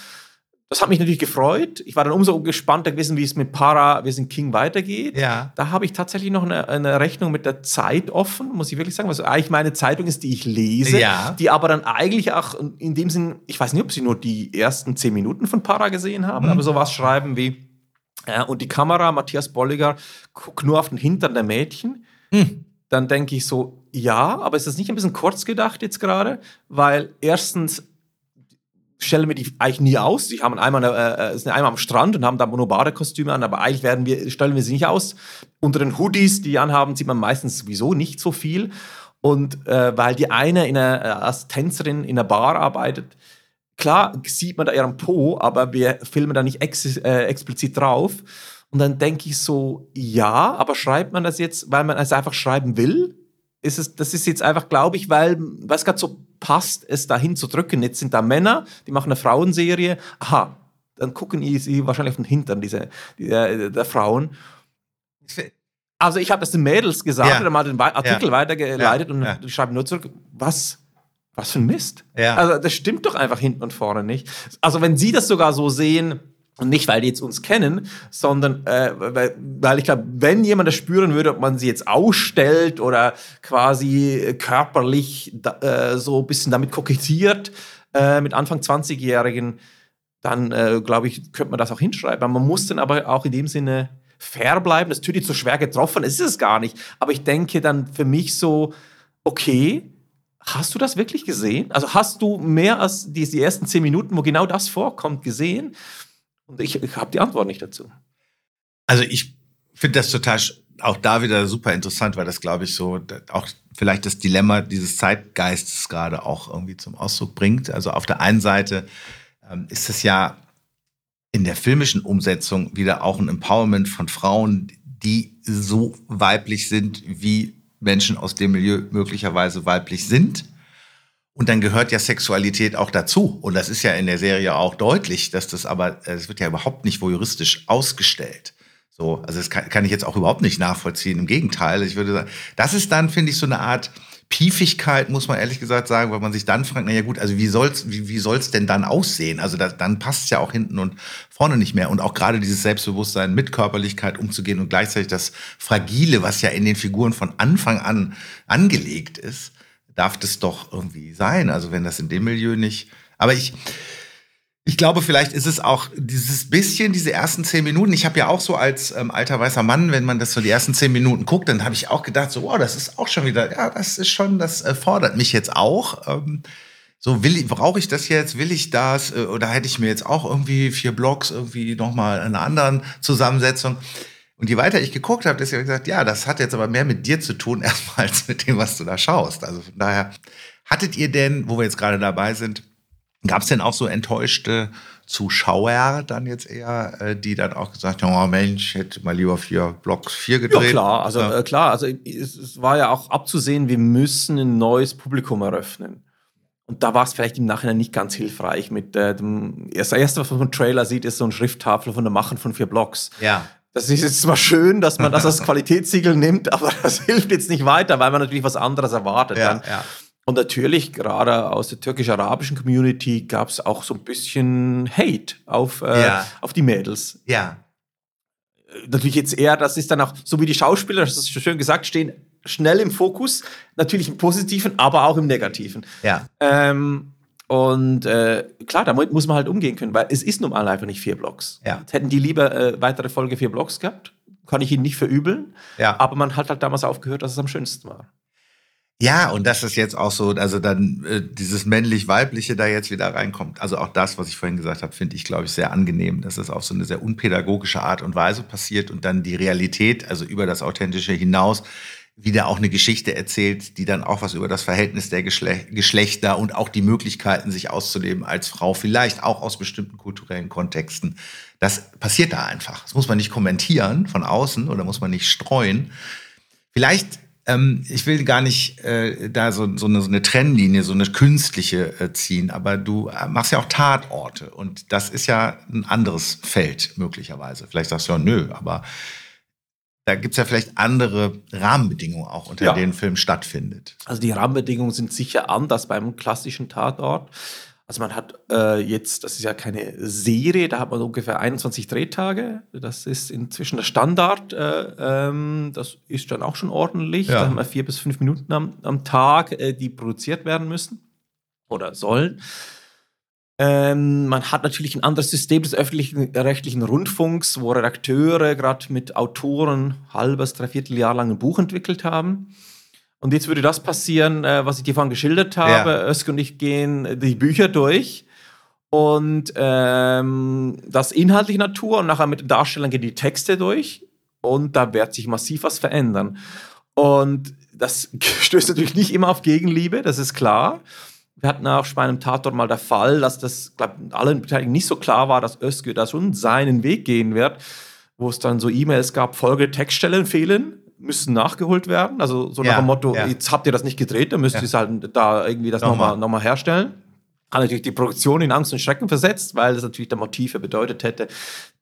Das hat mich natürlich gefreut. Ich war dann umso gespannter gewesen, wie es mit Para, wir sind King weitergeht. Ja. Da habe ich tatsächlich noch eine, eine, Rechnung mit der Zeit offen, muss ich wirklich sagen, was eigentlich meine Zeitung ist, die ich lese, ja. die aber dann eigentlich auch in dem Sinn, ich weiß nicht, ob Sie nur die ersten zehn Minuten von Para gesehen haben, mhm. aber sowas schreiben wie, ja, und die Kamera, Matthias Bolliger, guckt nur auf den Hintern der Mädchen. Mhm. Dann denke ich so, ja, aber ist das nicht ein bisschen kurz gedacht jetzt gerade? Weil erstens stellen wir die eigentlich nie aus. Sie haben einmal, äh, äh, sind einmal am Strand und haben da Monobade-Kostüme an, aber eigentlich werden wir, stellen wir sie nicht aus. Unter den Hoodies, die anhaben, sieht man meistens sowieso nicht so viel. Und äh, weil die eine in einer, äh, als Tänzerin in einer Bar arbeitet, klar sieht man da ihren Po, aber wir filmen da nicht ex äh, explizit drauf. Und dann denke ich so, ja, aber schreibt man das jetzt, weil man es einfach schreiben will? Ist es, das ist jetzt einfach, glaube ich, weil, was gerade so passt, es dahin zu drücken. Jetzt sind da Männer, die machen eine Frauenserie. Aha, dann gucken sie wahrscheinlich auf den Hintern diese, der, der Frauen. Also ich habe das den Mädels gesagt ja. oder mal den Artikel ja. weitergeleitet ja. und ja. schreibe nur zurück, was, was für ein Mist. Ja. Also das stimmt doch einfach hinten und vorne nicht. Also wenn sie das sogar so sehen, und nicht, weil die jetzt uns kennen, sondern äh, weil, weil ich glaube, wenn jemand das spüren würde, ob man sie jetzt ausstellt oder quasi körperlich da, äh, so ein bisschen damit kokettiert äh, mit Anfang 20-Jährigen, dann äh, glaube ich, könnte man das auch hinschreiben. Man muss dann aber auch in dem Sinne fair bleiben. Das natürlich zu schwer getroffen, ist es gar nicht. Aber ich denke dann für mich so, okay, hast du das wirklich gesehen? Also hast du mehr als die, die ersten zehn Minuten, wo genau das vorkommt, gesehen? Und ich, ich habe die Antwort nicht dazu. Also ich finde das total auch da wieder super interessant, weil das glaube ich so auch vielleicht das Dilemma dieses Zeitgeistes gerade auch irgendwie zum Ausdruck bringt. Also auf der einen Seite ähm, ist es ja in der filmischen Umsetzung wieder auch ein Empowerment von Frauen, die so weiblich sind, wie Menschen aus dem Milieu möglicherweise weiblich sind. Und dann gehört ja Sexualität auch dazu. Und das ist ja in der Serie auch deutlich, dass das aber, es wird ja überhaupt nicht voyeuristisch ausgestellt. So, also das kann, kann ich jetzt auch überhaupt nicht nachvollziehen. Im Gegenteil, ich würde sagen, das ist dann, finde ich, so eine Art Piefigkeit, muss man ehrlich gesagt sagen, weil man sich dann fragt, naja gut, also wie soll's, wie, wie soll's denn dann aussehen? Also das, dann passt ja auch hinten und vorne nicht mehr. Und auch gerade dieses Selbstbewusstsein mit Körperlichkeit umzugehen und gleichzeitig das Fragile, was ja in den Figuren von Anfang an angelegt ist, darf das doch irgendwie sein. Also wenn das in dem Milieu nicht. Aber ich, ich glaube, vielleicht ist es auch dieses bisschen, diese ersten zehn Minuten. Ich habe ja auch so als ähm, alter weißer Mann, wenn man das so die ersten zehn Minuten guckt, dann habe ich auch gedacht, so, wow, das ist auch schon wieder, ja, das ist schon, das äh, fordert mich jetzt auch. Ähm, so, will ich, brauche ich das jetzt? Will ich das? Äh, oder hätte ich mir jetzt auch irgendwie vier Blogs irgendwie nochmal in einer anderen Zusammensetzung? Und je weiter ich geguckt habe, ist ja gesagt, ja, das hat jetzt aber mehr mit dir zu tun, *laughs* erstmal als mit dem, was du da schaust. Also von daher, hattet ihr denn, wo wir jetzt gerade dabei sind, gab es denn auch so enttäuschte Zuschauer dann jetzt eher, äh, die dann auch gesagt haben, oh Mensch, hätte mal lieber vier Blocks vier gedreht? Ja, klar, also ja. Äh, klar, also es, es war ja auch abzusehen, wir müssen ein neues Publikum eröffnen. Und da war es vielleicht im Nachhinein nicht ganz hilfreich mit äh, dem. Das erste, was man vom Trailer sieht, ist so ein Schrifttafel von der Machen von vier Blocks. Ja. Das ist jetzt zwar schön, dass man das als Qualitätssiegel nimmt, aber *laughs* das hilft jetzt nicht weiter, weil man natürlich was anderes erwartet. Ja, ja. Und natürlich, gerade aus der türkisch-arabischen Community, gab es auch so ein bisschen Hate auf, äh, ja. auf die Mädels. Ja. Natürlich jetzt eher, das ist dann auch, so wie die Schauspieler, das ist schön gesagt, stehen schnell im Fokus, natürlich im Positiven, aber auch im Negativen. Ja. Ähm, und äh, klar, damit muss man halt umgehen können, weil es ist nun mal einfach nicht vier Blocks. Ja. Hätten die lieber äh, weitere Folge vier Blocks gehabt, kann ich ihnen nicht verübeln. Ja. Aber man hat halt damals aufgehört, dass es am schönsten war. Ja, und das ist jetzt auch so, also dann äh, dieses männlich-weibliche da jetzt wieder reinkommt. Also auch das, was ich vorhin gesagt habe, finde ich, glaube ich, sehr angenehm, dass es auf so eine sehr unpädagogische Art und Weise passiert und dann die Realität, also über das Authentische hinaus, wieder auch eine Geschichte erzählt, die dann auch was über das Verhältnis der Geschle Geschlechter und auch die Möglichkeiten, sich auszuleben als Frau, vielleicht auch aus bestimmten kulturellen Kontexten. Das passiert da einfach. Das muss man nicht kommentieren von außen oder muss man nicht streuen. Vielleicht ähm, ich will gar nicht äh, da so, so, eine, so eine Trennlinie, so eine künstliche äh, ziehen, aber du äh, machst ja auch Tatorte und das ist ja ein anderes Feld möglicherweise. Vielleicht sagst du ja, nö, aber da gibt es ja vielleicht andere Rahmenbedingungen auch, unter ja. denen Film stattfindet. Also die Rahmenbedingungen sind sicher anders beim klassischen Tatort. Also man hat äh, jetzt, das ist ja keine Serie, da hat man ungefähr 21 Drehtage. Das ist inzwischen der Standard. Äh, ähm, das ist dann auch schon ordentlich. Ja. Da haben wir vier bis fünf Minuten am, am Tag, äh, die produziert werden müssen oder sollen. Ähm, man hat natürlich ein anderes System des öffentlichen rechtlichen Rundfunks, wo Redakteure gerade mit Autoren halbes, dreiviertel Jahr lang ein Buch entwickelt haben. Und jetzt würde das passieren, äh, was ich dir vorhin geschildert habe. Ja. Özge und ich gehen die Bücher durch und ähm, das inhaltliche Natur und nachher mit den Darstellern gehen die Texte durch und da wird sich massiv was verändern. Und das *laughs* stößt natürlich nicht immer auf Gegenliebe, das ist klar. Wir hatten auch bei einem Tatort mal der Fall, dass das, glaube allen Beteiligten nicht so klar war, dass Özgür da schon seinen Weg gehen wird, wo es dann so E-Mails gab, folgende Textstellen fehlen müssen nachgeholt werden. Also so nach ja, dem Motto, ja. jetzt habt ihr das nicht gedreht, dann müsst ihr es halt da irgendwie das nochmal noch mal herstellen. Hat natürlich die Produktion in Angst und Schrecken versetzt, weil das natürlich der Motive bedeutet hätte,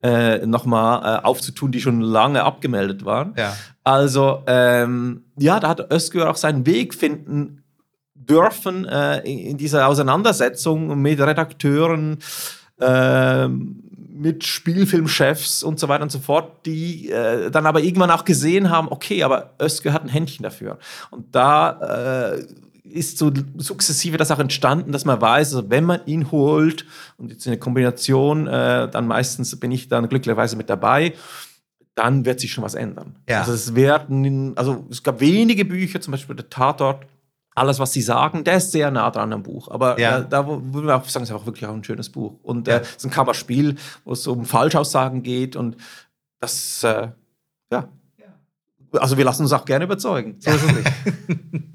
äh, nochmal äh, aufzutun, die schon lange abgemeldet waren. Ja. Also ähm, ja, da hat Özgür auch seinen Weg finden dürfen äh, in, dieser Auseinandersetzung mit Redakteuren, ähm, mit Spielfilmchefs und so weiter und so fort, die äh, dann aber irgendwann auch gesehen haben, okay, aber Özge hat ein Händchen dafür. Und da äh, ist so sukzessive das auch entstanden, dass man weiß, also wenn man ihn holt und jetzt in der Kombination, äh, dann meistens bin ich dann glücklicherweise mit dabei, dann wird sich schon was ändern. Ja. Also es werden, also es gab wenige Bücher, zum Beispiel der Tatort, alles, was sie sagen, der ist sehr nah dran am Buch. Aber ja. äh, da würde man auch sagen, es ist auch wirklich auch ein schönes Buch. Und äh, es ist ein Kammerspiel, wo es um Falschaussagen geht. Und das, äh, ja. Also wir lassen uns auch gerne überzeugen. So ist es nicht. *laughs*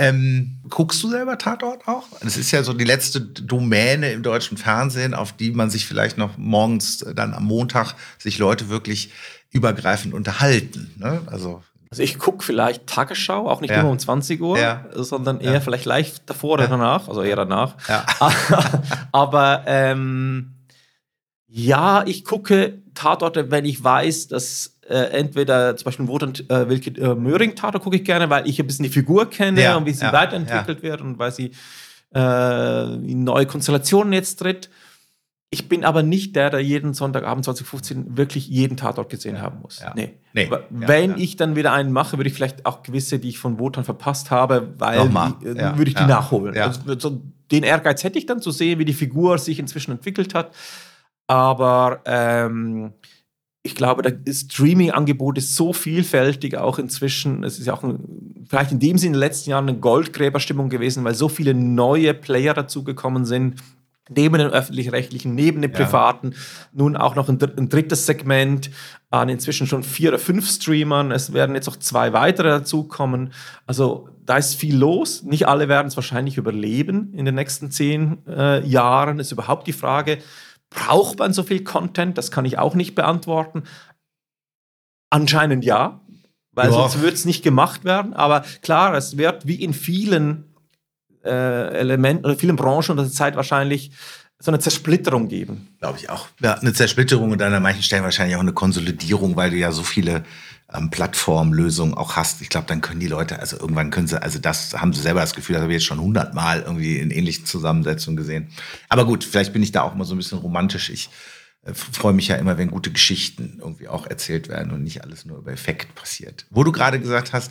Ähm, guckst du selber Tatort auch? Das ist ja so die letzte Domäne im deutschen Fernsehen, auf die man sich vielleicht noch morgens dann am Montag sich Leute wirklich übergreifend unterhalten. Ne? Also also ich gucke vielleicht Tagesschau, auch nicht ja. immer um 20 Uhr, ja. sondern eher ja. vielleicht live davor oder danach, also eher danach. *laughs* Aber ähm, ja, ich gucke Tatorte, wenn ich weiß, dass äh, entweder zum Beispiel Wotan äh, Wilke äh, Möhring Tatort gucke ich gerne, weil ich ein bisschen die Figur kenne und wie sie weiterentwickelt wird und weil sie äh, in neue Konstellationen jetzt tritt. Ich bin aber nicht der, der jeden Sonntagabend 2015 wirklich jeden Tatort gesehen ja, haben muss. Ja. Nee. nee. Wenn ja, ich dann wieder einen mache, würde ich vielleicht auch gewisse, die ich von Wotan verpasst habe, weil die, äh, würde ich die nachholen. Also, den Ehrgeiz hätte ich dann zu sehen, wie die Figur sich inzwischen entwickelt hat. Aber ähm, ich glaube, das Streaming-Angebot ist so vielfältig auch inzwischen. Es ist ja auch ein, vielleicht in dem Sinne in den letzten Jahren eine Goldgräberstimmung gewesen, weil so viele neue Player dazugekommen sind neben den öffentlich-rechtlichen, neben den privaten, ja. nun auch noch ein, ein, drittes Segment an inzwischen schon vier oder fünf Streamern. Es werden jetzt auch zwei weitere dazukommen. Also da ist viel los. Nicht alle werden es wahrscheinlich überleben in den nächsten zehn äh, Jahren. Ist überhaupt die Frage, braucht man so viel Content? Das kann ich auch nicht beantworten. Anscheinend ja, weil ja. sonst wird es nicht gemacht werden. Aber klar, es wird wie in vielen äh, Elementen oder vielen Branchen unter der Zeit wahrscheinlich so eine Zersplitterung geben. Glaube ich auch. Ja, eine Zersplitterung und dann an manchen Stellen wahrscheinlich auch eine Konsolidierung, weil du ja so viele ähm, Plattformlösung auch hast, ich glaube, dann können die Leute, also irgendwann können sie, also das haben sie selber das Gefühl, das habe ich jetzt schon hundertmal irgendwie in ähnlichen Zusammensetzungen gesehen. Aber gut, vielleicht bin ich da auch mal so ein bisschen romantisch. Ich äh, freue mich ja immer, wenn gute Geschichten irgendwie auch erzählt werden und nicht alles nur über Effekt passiert. Wo du gerade gesagt hast,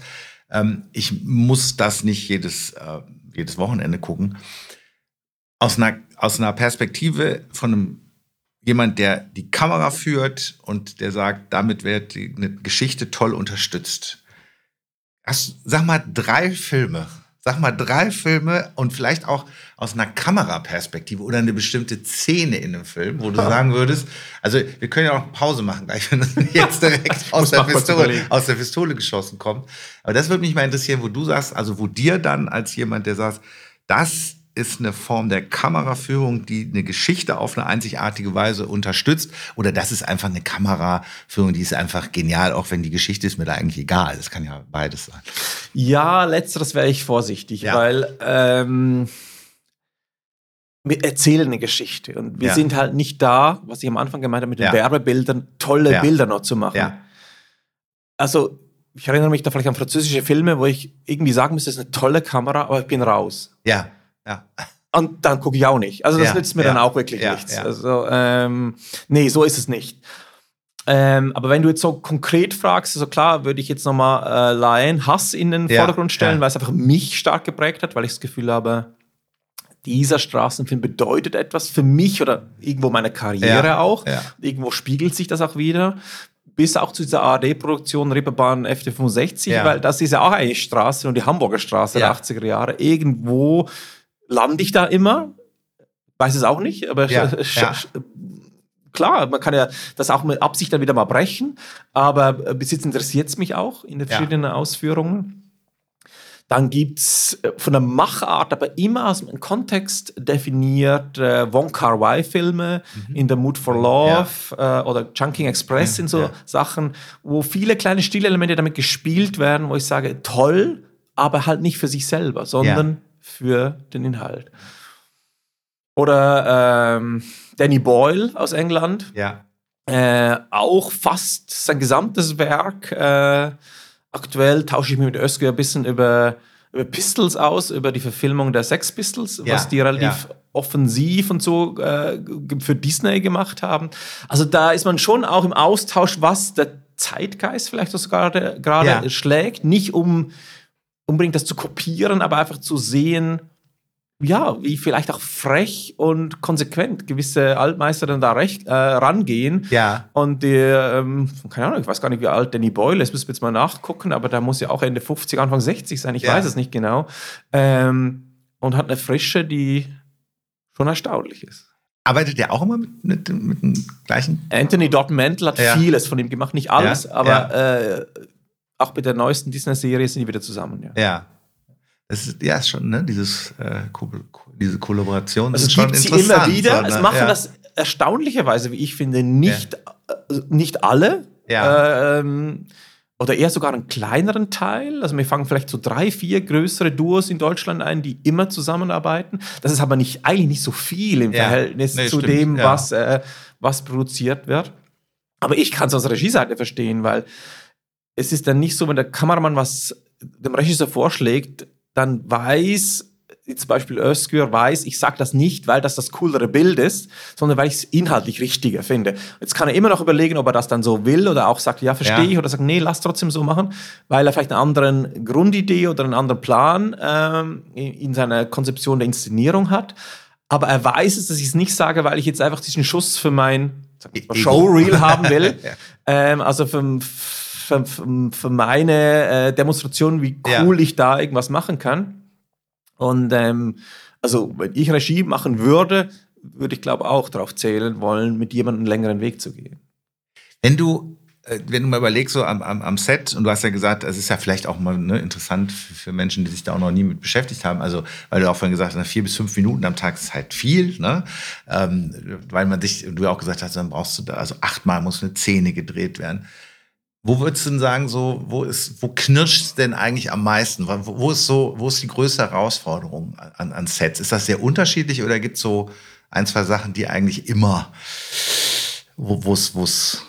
ähm, ich muss das nicht jedes, äh, jedes Wochenende gucken. Aus einer, aus einer Perspektive von einem jemand, der die Kamera führt und der sagt, damit wird die, eine Geschichte toll unterstützt. Hast, sag mal drei Filme. Sag mal drei Filme und vielleicht auch aus einer Kameraperspektive oder eine bestimmte Szene in einem Film, wo du sagen würdest, also wir können ja auch Pause machen, gleich wenn das *laughs* jetzt direkt aus, der Pistole, aus der Pistole geschossen kommt. Aber das würde mich mal interessieren, wo du sagst, also wo dir dann als jemand, der sagt, das ist eine Form der Kameraführung, die eine Geschichte auf eine einzigartige Weise unterstützt. Oder das ist einfach eine Kameraführung, die ist einfach genial, auch wenn die Geschichte ist mir da eigentlich egal. Das kann ja beides sein. Ja, letzteres wäre ich vorsichtig, ja. weil ähm, wir erzählen eine Geschichte und wir ja. sind halt nicht da, was ich am Anfang gemeint habe, mit den ja. Werbebildern, tolle Bilder noch zu machen. Also ich erinnere mich da vielleicht an französische Filme, wo ich irgendwie sagen müsste, das ist eine tolle Kamera, aber ich bin raus. Ja. Ja. Und dann gucke ich auch nicht. Also das ja, nützt mir ja, dann auch wirklich ja, nichts. Also ähm, nee, so ist es nicht. Ähm, aber wenn du jetzt so konkret fragst, also klar, würde ich jetzt nochmal äh, Lion Hass in den Vordergrund stellen, weil es einfach mich stark geprägt hat, weil ich das Gefühl habe, dieser Straßenfilm bedeutet etwas für mich oder irgendwo meine Karriere auch. Irgendwo spiegelt sich das auch wieder bis auch zu dieser ARD-Produktion Ripperbahn FD65, ja. weil das ist ja auch eine Straße und die Hamburger Straße ja. der 80er Jahre. Irgendwo lande ich da immer. Weiß es auch nicht, aber ja, *laughs* ja. klar, man kann ja das auch mit Absicht dann wieder mal brechen, aber bis jetzt interessiert es mich auch in den verschiedenen ja. Ausführungen. Dann gibt es äh, von der Machart, aber immer aus dem Kontext definiert äh, Wong Kar Wai Filme, mhm. In the Mood for Love ja. äh, oder Chunking Express ja, sind so ja. Sachen, wo viele kleine Stilelemente damit gespielt werden, wo ich sage, toll, aber halt nicht für sich selber, sondern für den Inhalt. Oder ähm, Danny Boyle aus England. Ja. Äh, auch fast sein gesamtes Werk. Äh, aktuell tausche ich mich mit Özgür ein bisschen über, über Pistols aus, über die Verfilmung der Sex Pistols, ja, was die relativ ja. offensiv und so äh, für Disney gemacht haben. Also da ist man schon auch im Austausch, was der Zeitgeist vielleicht sogar gerade ja. schlägt. Nicht um unbedingt das zu kopieren, aber einfach zu sehen, ja, wie vielleicht auch frech und konsequent gewisse Altmeister dann da recht, äh, rangehen. Ja. Und die, ähm, keine Ahnung, ich weiß gar nicht, wie alt Danny Boyle ist, müssen wir jetzt mal nachgucken, aber der muss ja auch Ende 50, Anfang 60 sein, ich ja. weiß es nicht genau. Ähm, und hat eine Frische, die schon erstaunlich ist. Arbeitet er auch immer mit, mit, mit dem gleichen? Anthony Dot Mantle hat ja. vieles von ihm gemacht, nicht alles, ja. aber äh, auch mit der neuesten Disney-Serie sind die wieder zusammen. Ja. ja. Das ist, ja, ist schon, ne, dieses, äh, diese Kollaboration also ist schon interessant. Sie immer wieder. So, ne? Es machen ja. das erstaunlicherweise, wie ich finde, nicht, ja. äh, nicht alle. Ja. Ähm, oder eher sogar einen kleineren Teil. Also wir fangen vielleicht so drei, vier größere Duos in Deutschland ein, die immer zusammenarbeiten. Das ist aber nicht, eigentlich nicht so viel im ja. Verhältnis nee, zu stimmt. dem, was, äh, was produziert wird. Aber ich kann es aus Regieseite verstehen, weil es ist dann nicht so, wenn der Kameramann was dem Regisseur vorschlägt, dann weiß, zum Beispiel Özgür weiß, ich sage das nicht, weil das das coolere Bild ist, sondern weil ich es inhaltlich richtiger finde. Jetzt kann er immer noch überlegen, ob er das dann so will oder auch sagt, ja, verstehe ja. ich, oder sagt, nee, lass trotzdem so machen, weil er vielleicht eine andere Grundidee oder einen anderen Plan ähm, in, in seiner Konzeption der Inszenierung hat. Aber er weiß es, dass ich es nicht sage, weil ich jetzt einfach diesen Schuss für mein Showreel haben will. *laughs* ja. ähm, also für, für, für meine äh, Demonstration, wie cool ja. ich da irgendwas machen kann. Und ähm, also, wenn ich Regie machen würde, würde ich glaube auch darauf zählen wollen, mit jemandem einen längeren Weg zu gehen. Wenn du äh, wenn du mal überlegst, so am, am, am, Set, und du hast ja gesagt, es ist ja vielleicht auch mal ne, interessant für Menschen, die sich da auch noch nie mit beschäftigt haben, also weil du auch vorhin gesagt hast, vier bis fünf Minuten am Tag ist halt viel, ne? Ähm, weil man sich, du ja auch gesagt hast, dann brauchst du da, also achtmal muss eine Szene gedreht werden. Wo würdest du denn sagen, so, wo ist, wo knirscht es denn eigentlich am meisten? Wo, wo, ist so, wo ist die größte Herausforderung an, an Sets? Ist das sehr unterschiedlich oder gibt es so ein, zwei Sachen, die eigentlich immer, wo es, wo es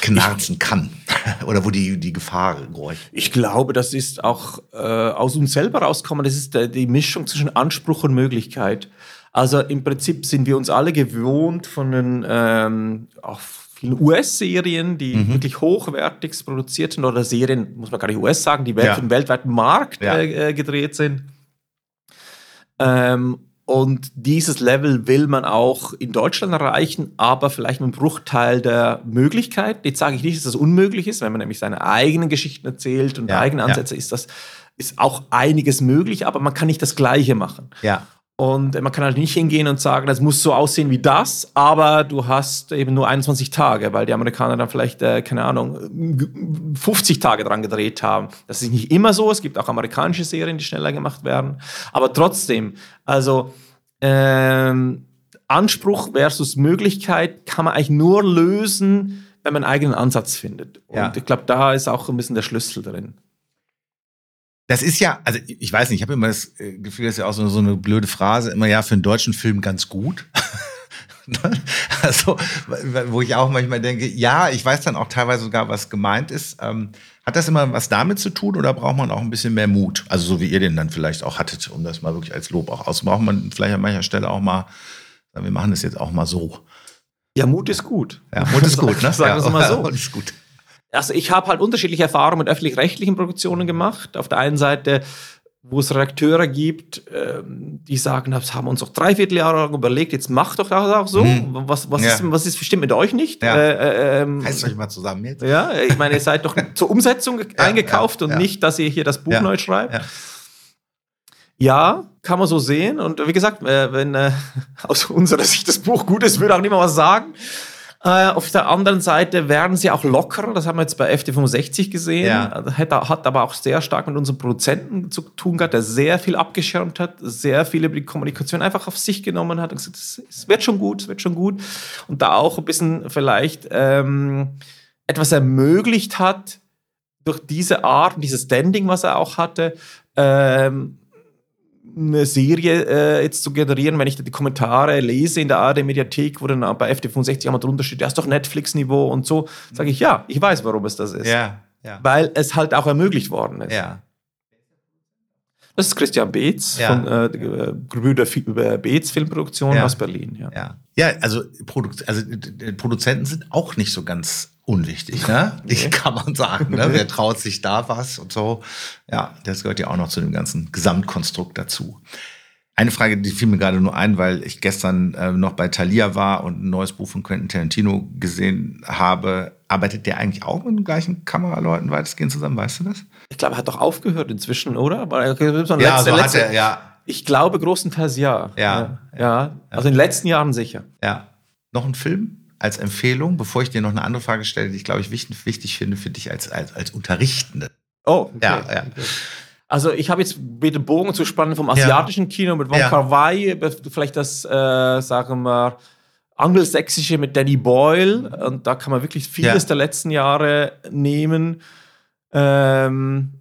knarzen kann? *laughs* Oder wo die, die Gefahr groß. Ich glaube, das ist auch äh, aus uns selber rauskommen. Das ist äh, die Mischung zwischen Anspruch und Möglichkeit. Also im Prinzip sind wir uns alle gewohnt von den ähm, auch vielen US-Serien, die mhm. wirklich hochwertig produziert sind, oder Serien, muss man gar nicht US sagen, die ja. für den weltweiten Markt ja. äh, äh gedreht sind. Ähm, und dieses Level will man auch in Deutschland erreichen, aber vielleicht mit einem Bruchteil der Möglichkeiten. Jetzt sage ich nicht, dass das unmöglich ist, wenn man nämlich seine eigenen Geschichten erzählt und ja, eigene Ansätze, ja. ist das ist auch einiges möglich, aber man kann nicht das Gleiche machen. Ja. Und man kann halt nicht hingehen und sagen, das muss so aussehen wie das, aber du hast eben nur 21 Tage, weil die Amerikaner dann vielleicht, äh, keine Ahnung, 50 Tage dran gedreht haben. Das ist nicht immer so. Es gibt auch amerikanische Serien, die schneller gemacht werden. Aber trotzdem, also ähm, Anspruch versus Möglichkeit kann man eigentlich nur lösen, wenn man einen eigenen Ansatz findet. Und ja. ich glaube, da ist auch ein bisschen der Schlüssel drin. Das ist ja, also ich weiß nicht, ich habe immer das äh, Gefühl, das ist ja auch so, so eine blöde Phrase, immer ja für einen deutschen Film ganz gut. *laughs* also, wo ich auch manchmal denke, ja, ich weiß dann auch teilweise sogar, was gemeint ist. Ähm, hat das immer was damit zu tun oder braucht man auch ein bisschen mehr Mut? Also so wie ihr den dann vielleicht auch hattet, um das mal wirklich als Lob auch aus. Braucht man vielleicht an mancher Stelle auch mal, wir machen das jetzt auch mal so. Ja, Mut ist gut. Ja, Mut ist gut, ne? *laughs* Sagen wir es mal so. Mut ist gut also ich habe halt unterschiedliche Erfahrungen mit öffentlich-rechtlichen Produktionen gemacht. Auf der einen Seite, wo es Redakteure gibt, ähm, die sagen, das haben uns doch drei Vierteljahre lang überlegt, jetzt macht doch das auch so. Mhm. Was, was, ja. ist, was ist bestimmt mit euch nicht? Ja. Äh, ähm, heißt euch mal zusammen jetzt? Ja, ich meine, ihr seid doch *laughs* zur Umsetzung ja, eingekauft und nicht, dass ihr hier das Buch neu schreibt. Ja, kann man so sehen. Und wie gesagt, äh, wenn äh, *laughs* aus unserer Sicht das Buch gut ist, würde auch niemand was sagen. Äh, auf der anderen Seite werden sie auch lockerer, das haben wir jetzt bei FD65 gesehen. Ja. Hat, hat aber auch sehr stark mit unserem Produzenten zu tun gehabt, der sehr viel abgeschirmt hat, sehr viel über die Kommunikation einfach auf sich genommen hat und gesagt, es wird schon gut, es wird schon gut. Und da auch ein bisschen vielleicht ähm, etwas ermöglicht hat, durch diese Art, dieses Standing, was er auch hatte, ähm, eine Serie äh, jetzt zu generieren, wenn ich da die Kommentare lese in der ARD-Mediathek, wo dann bei FD65 einmal drunter steht, das ist doch Netflix-Niveau und so, sage ich, ja, ich weiß, warum es das ist. Ja, ja. Weil es halt auch ermöglicht worden ist. Ja. Das ist Christian Beetz ja. von äh, äh Brüder Beetz Filmproduktion ja. aus Berlin. Ja, ja. ja also, Produ also Produzenten sind auch nicht so ganz unwichtig, ne? *laughs* Nee. *laughs* kann man sagen. Ne? Wer traut sich da was und so? Ja, das gehört ja auch noch zu dem ganzen Gesamtkonstrukt dazu. Eine Frage, die fiel mir gerade nur ein, weil ich gestern äh, noch bei Thalia war und ein neues Buch von Quentin Tarantino gesehen habe. Arbeitet der eigentlich auch mit den gleichen Kameraleuten weitestgehend zusammen? Weißt du das? Ich glaube, er hat doch aufgehört inzwischen, oder? ja, so letzte, er, ja. Ich glaube großenteils ja. Ja, ja. ja. Also in den letzten Jahren sicher. Ja. Noch ein Film? Als Empfehlung, bevor ich dir noch eine andere Frage stelle, die ich, glaube ich, wichtig, wichtig finde für dich als, als, als Unterrichtende. Oh, okay. ja, ja. Also ich habe jetzt bitte Bogen zu spannen vom asiatischen ja. Kino mit Wong ja. Kar Wai, vielleicht das, äh, sagen wir, angelsächsische mit Danny Boyle. Und da kann man wirklich vieles ja. der letzten Jahre nehmen. Ähm,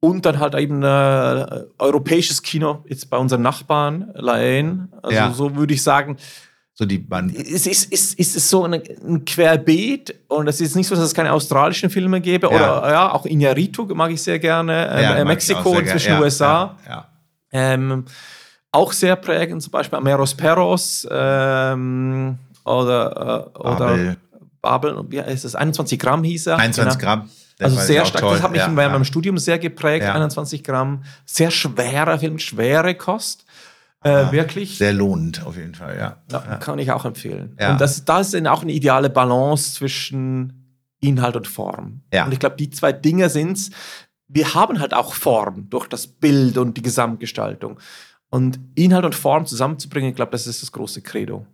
und dann halt eben äh, europäisches Kino, jetzt bei unseren Nachbarn, Laen. Also so würde ich sagen, so die Band. Es ist, ist, ist es so ein, ein Querbeet und es ist nicht so, dass es keine australischen Filme gäbe. Ja. Oder ja, auch Iñárritu mag ich sehr gerne. Ähm, ja, äh, Mexiko zwischen ja, USA. Ja, ähm, auch sehr prägend, zum Beispiel Ameros Perros ähm, oder, äh, oder Babel. Babel, wie heißt das? 21 Gramm hieß er. 21 genau. Gramm. Das also sehr stark. Toll. Das hat mich ja, in meinem Studium sehr geprägt. 21 Gramm. Sehr schwerer Film, schwere Kost. Äh, wirklich. Sehr lohnend, auf jeden Fall, ja. ja, ja. Kann ich auch empfehlen. Ja. Und das, das ist auch eine ideale Balance zwischen Inhalt und Form. Ja. Und ich glaube, die zwei Dinge sind es. Wir haben halt auch Form durch das Bild und die Gesamtgestaltung. Und Inhalt und Form zusammenzubringen, ich glaube, das ist das große Credo.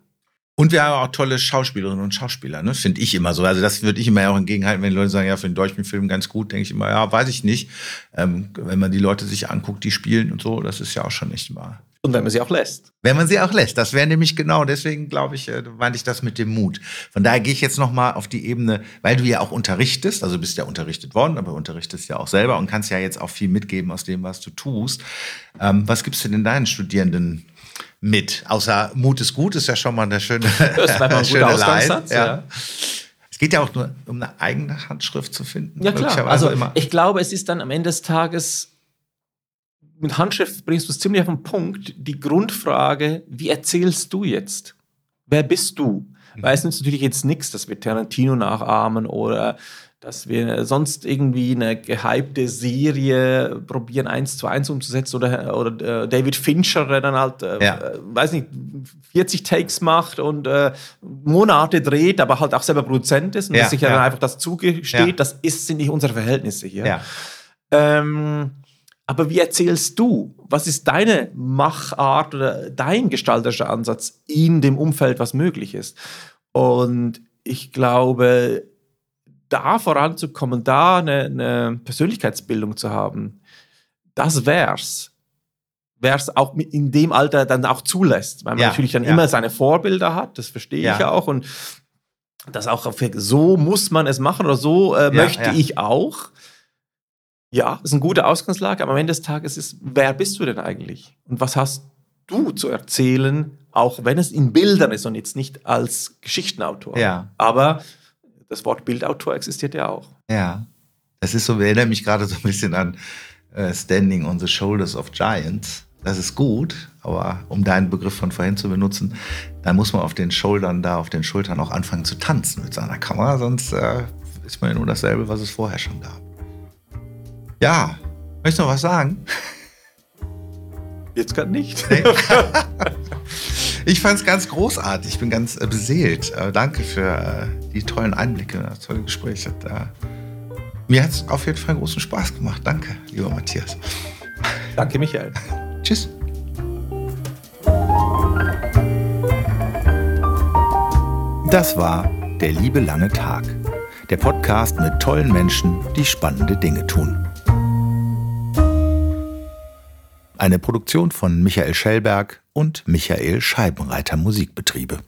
Und wir haben auch tolle Schauspielerinnen und Schauspieler, ne? finde ich immer so. Also das würde ich immer auch entgegenhalten, wenn die Leute sagen, ja, für den deutschen Film ganz gut, denke ich immer, ja, weiß ich nicht. Ähm, wenn man die Leute sich anguckt, die spielen und so, das ist ja auch schon nicht mal und wenn man sie auch lässt. Wenn man sie auch lässt. Das wäre nämlich genau, deswegen glaube ich, äh, meinte ich das mit dem Mut. Von daher gehe ich jetzt nochmal auf die Ebene, weil du ja auch unterrichtest, also bist ja unterrichtet worden, aber unterrichtest ja auch selber und kannst ja jetzt auch viel mitgeben aus dem, was du tust. Ähm, was gibst du denn deinen Studierenden mit? Außer Mut ist gut, ist ja schon mal eine schöne, *laughs* das ist ein *laughs* schöne Line. Ja. ja. Es geht ja auch nur um eine eigene Handschrift zu finden. Ja, klar. Also immer. ich glaube, es ist dann am Ende des Tages, mit Handschrift bringst du es ziemlich auf den Punkt, die Grundfrage, wie erzählst du jetzt? Wer bist du? Mhm. Weil es nützt natürlich jetzt nichts, dass wir Tarantino nachahmen oder dass wir sonst irgendwie eine gehypte Serie probieren, eins zu eins umzusetzen oder, oder äh, David Fincher, der dann halt, äh, ja. äh, weiß nicht, 40 Takes macht und äh, Monate dreht, aber halt auch selber Produzent ist und ja, sich ja, dann einfach das zugesteht, das ist, sind nicht unsere Verhältnisse hier. Ähm, aber wie erzählst du? Was ist deine Machart oder dein gestalterischer Ansatz in dem Umfeld, was möglich ist? Und ich glaube, da voranzukommen, da eine, eine Persönlichkeitsbildung zu haben, das wär's. Wer es auch in dem Alter dann auch zulässt, weil man ja, natürlich dann ja. immer seine Vorbilder hat, das verstehe ja. ich ja auch und das auch so muss man es machen oder so äh, möchte ich auch. Ja, das ist eine gute Ausgangslage, aber am Ende des Tages ist, wer bist du denn eigentlich? Und was hast du zu erzählen, auch wenn es in Bildern ist und jetzt nicht als Geschichtenautor. Ja. Aber das Wort Bildautor existiert ja auch. Ja. Das ist so, erinnert mich gerade so ein bisschen an uh, Standing on the Shoulders of Giants. Das ist gut, aber um deinen Begriff von vorhin zu benutzen, dann muss man auf den Schultern da, auf den Schultern auch anfangen zu tanzen mit seiner Kamera, sonst äh, ist man ja nur dasselbe, was es vorher schon gab. Ja, möchtest du noch was sagen? Jetzt gerade nicht. *laughs* Ich fand es ganz großartig. Ich bin ganz äh, beseelt. Äh, danke für äh, die tollen Einblicke, das tolle Gespräch. mir hat es auf jeden Fall großen Spaß gemacht. Danke, lieber Matthias. Danke, Michael. *laughs* Tschüss. Das war Der liebe lange Tag. Der Podcast mit tollen Menschen, die spannende Dinge tun. Eine Produktion von Michael Schellberg und Michael Scheibenreiter Musikbetriebe.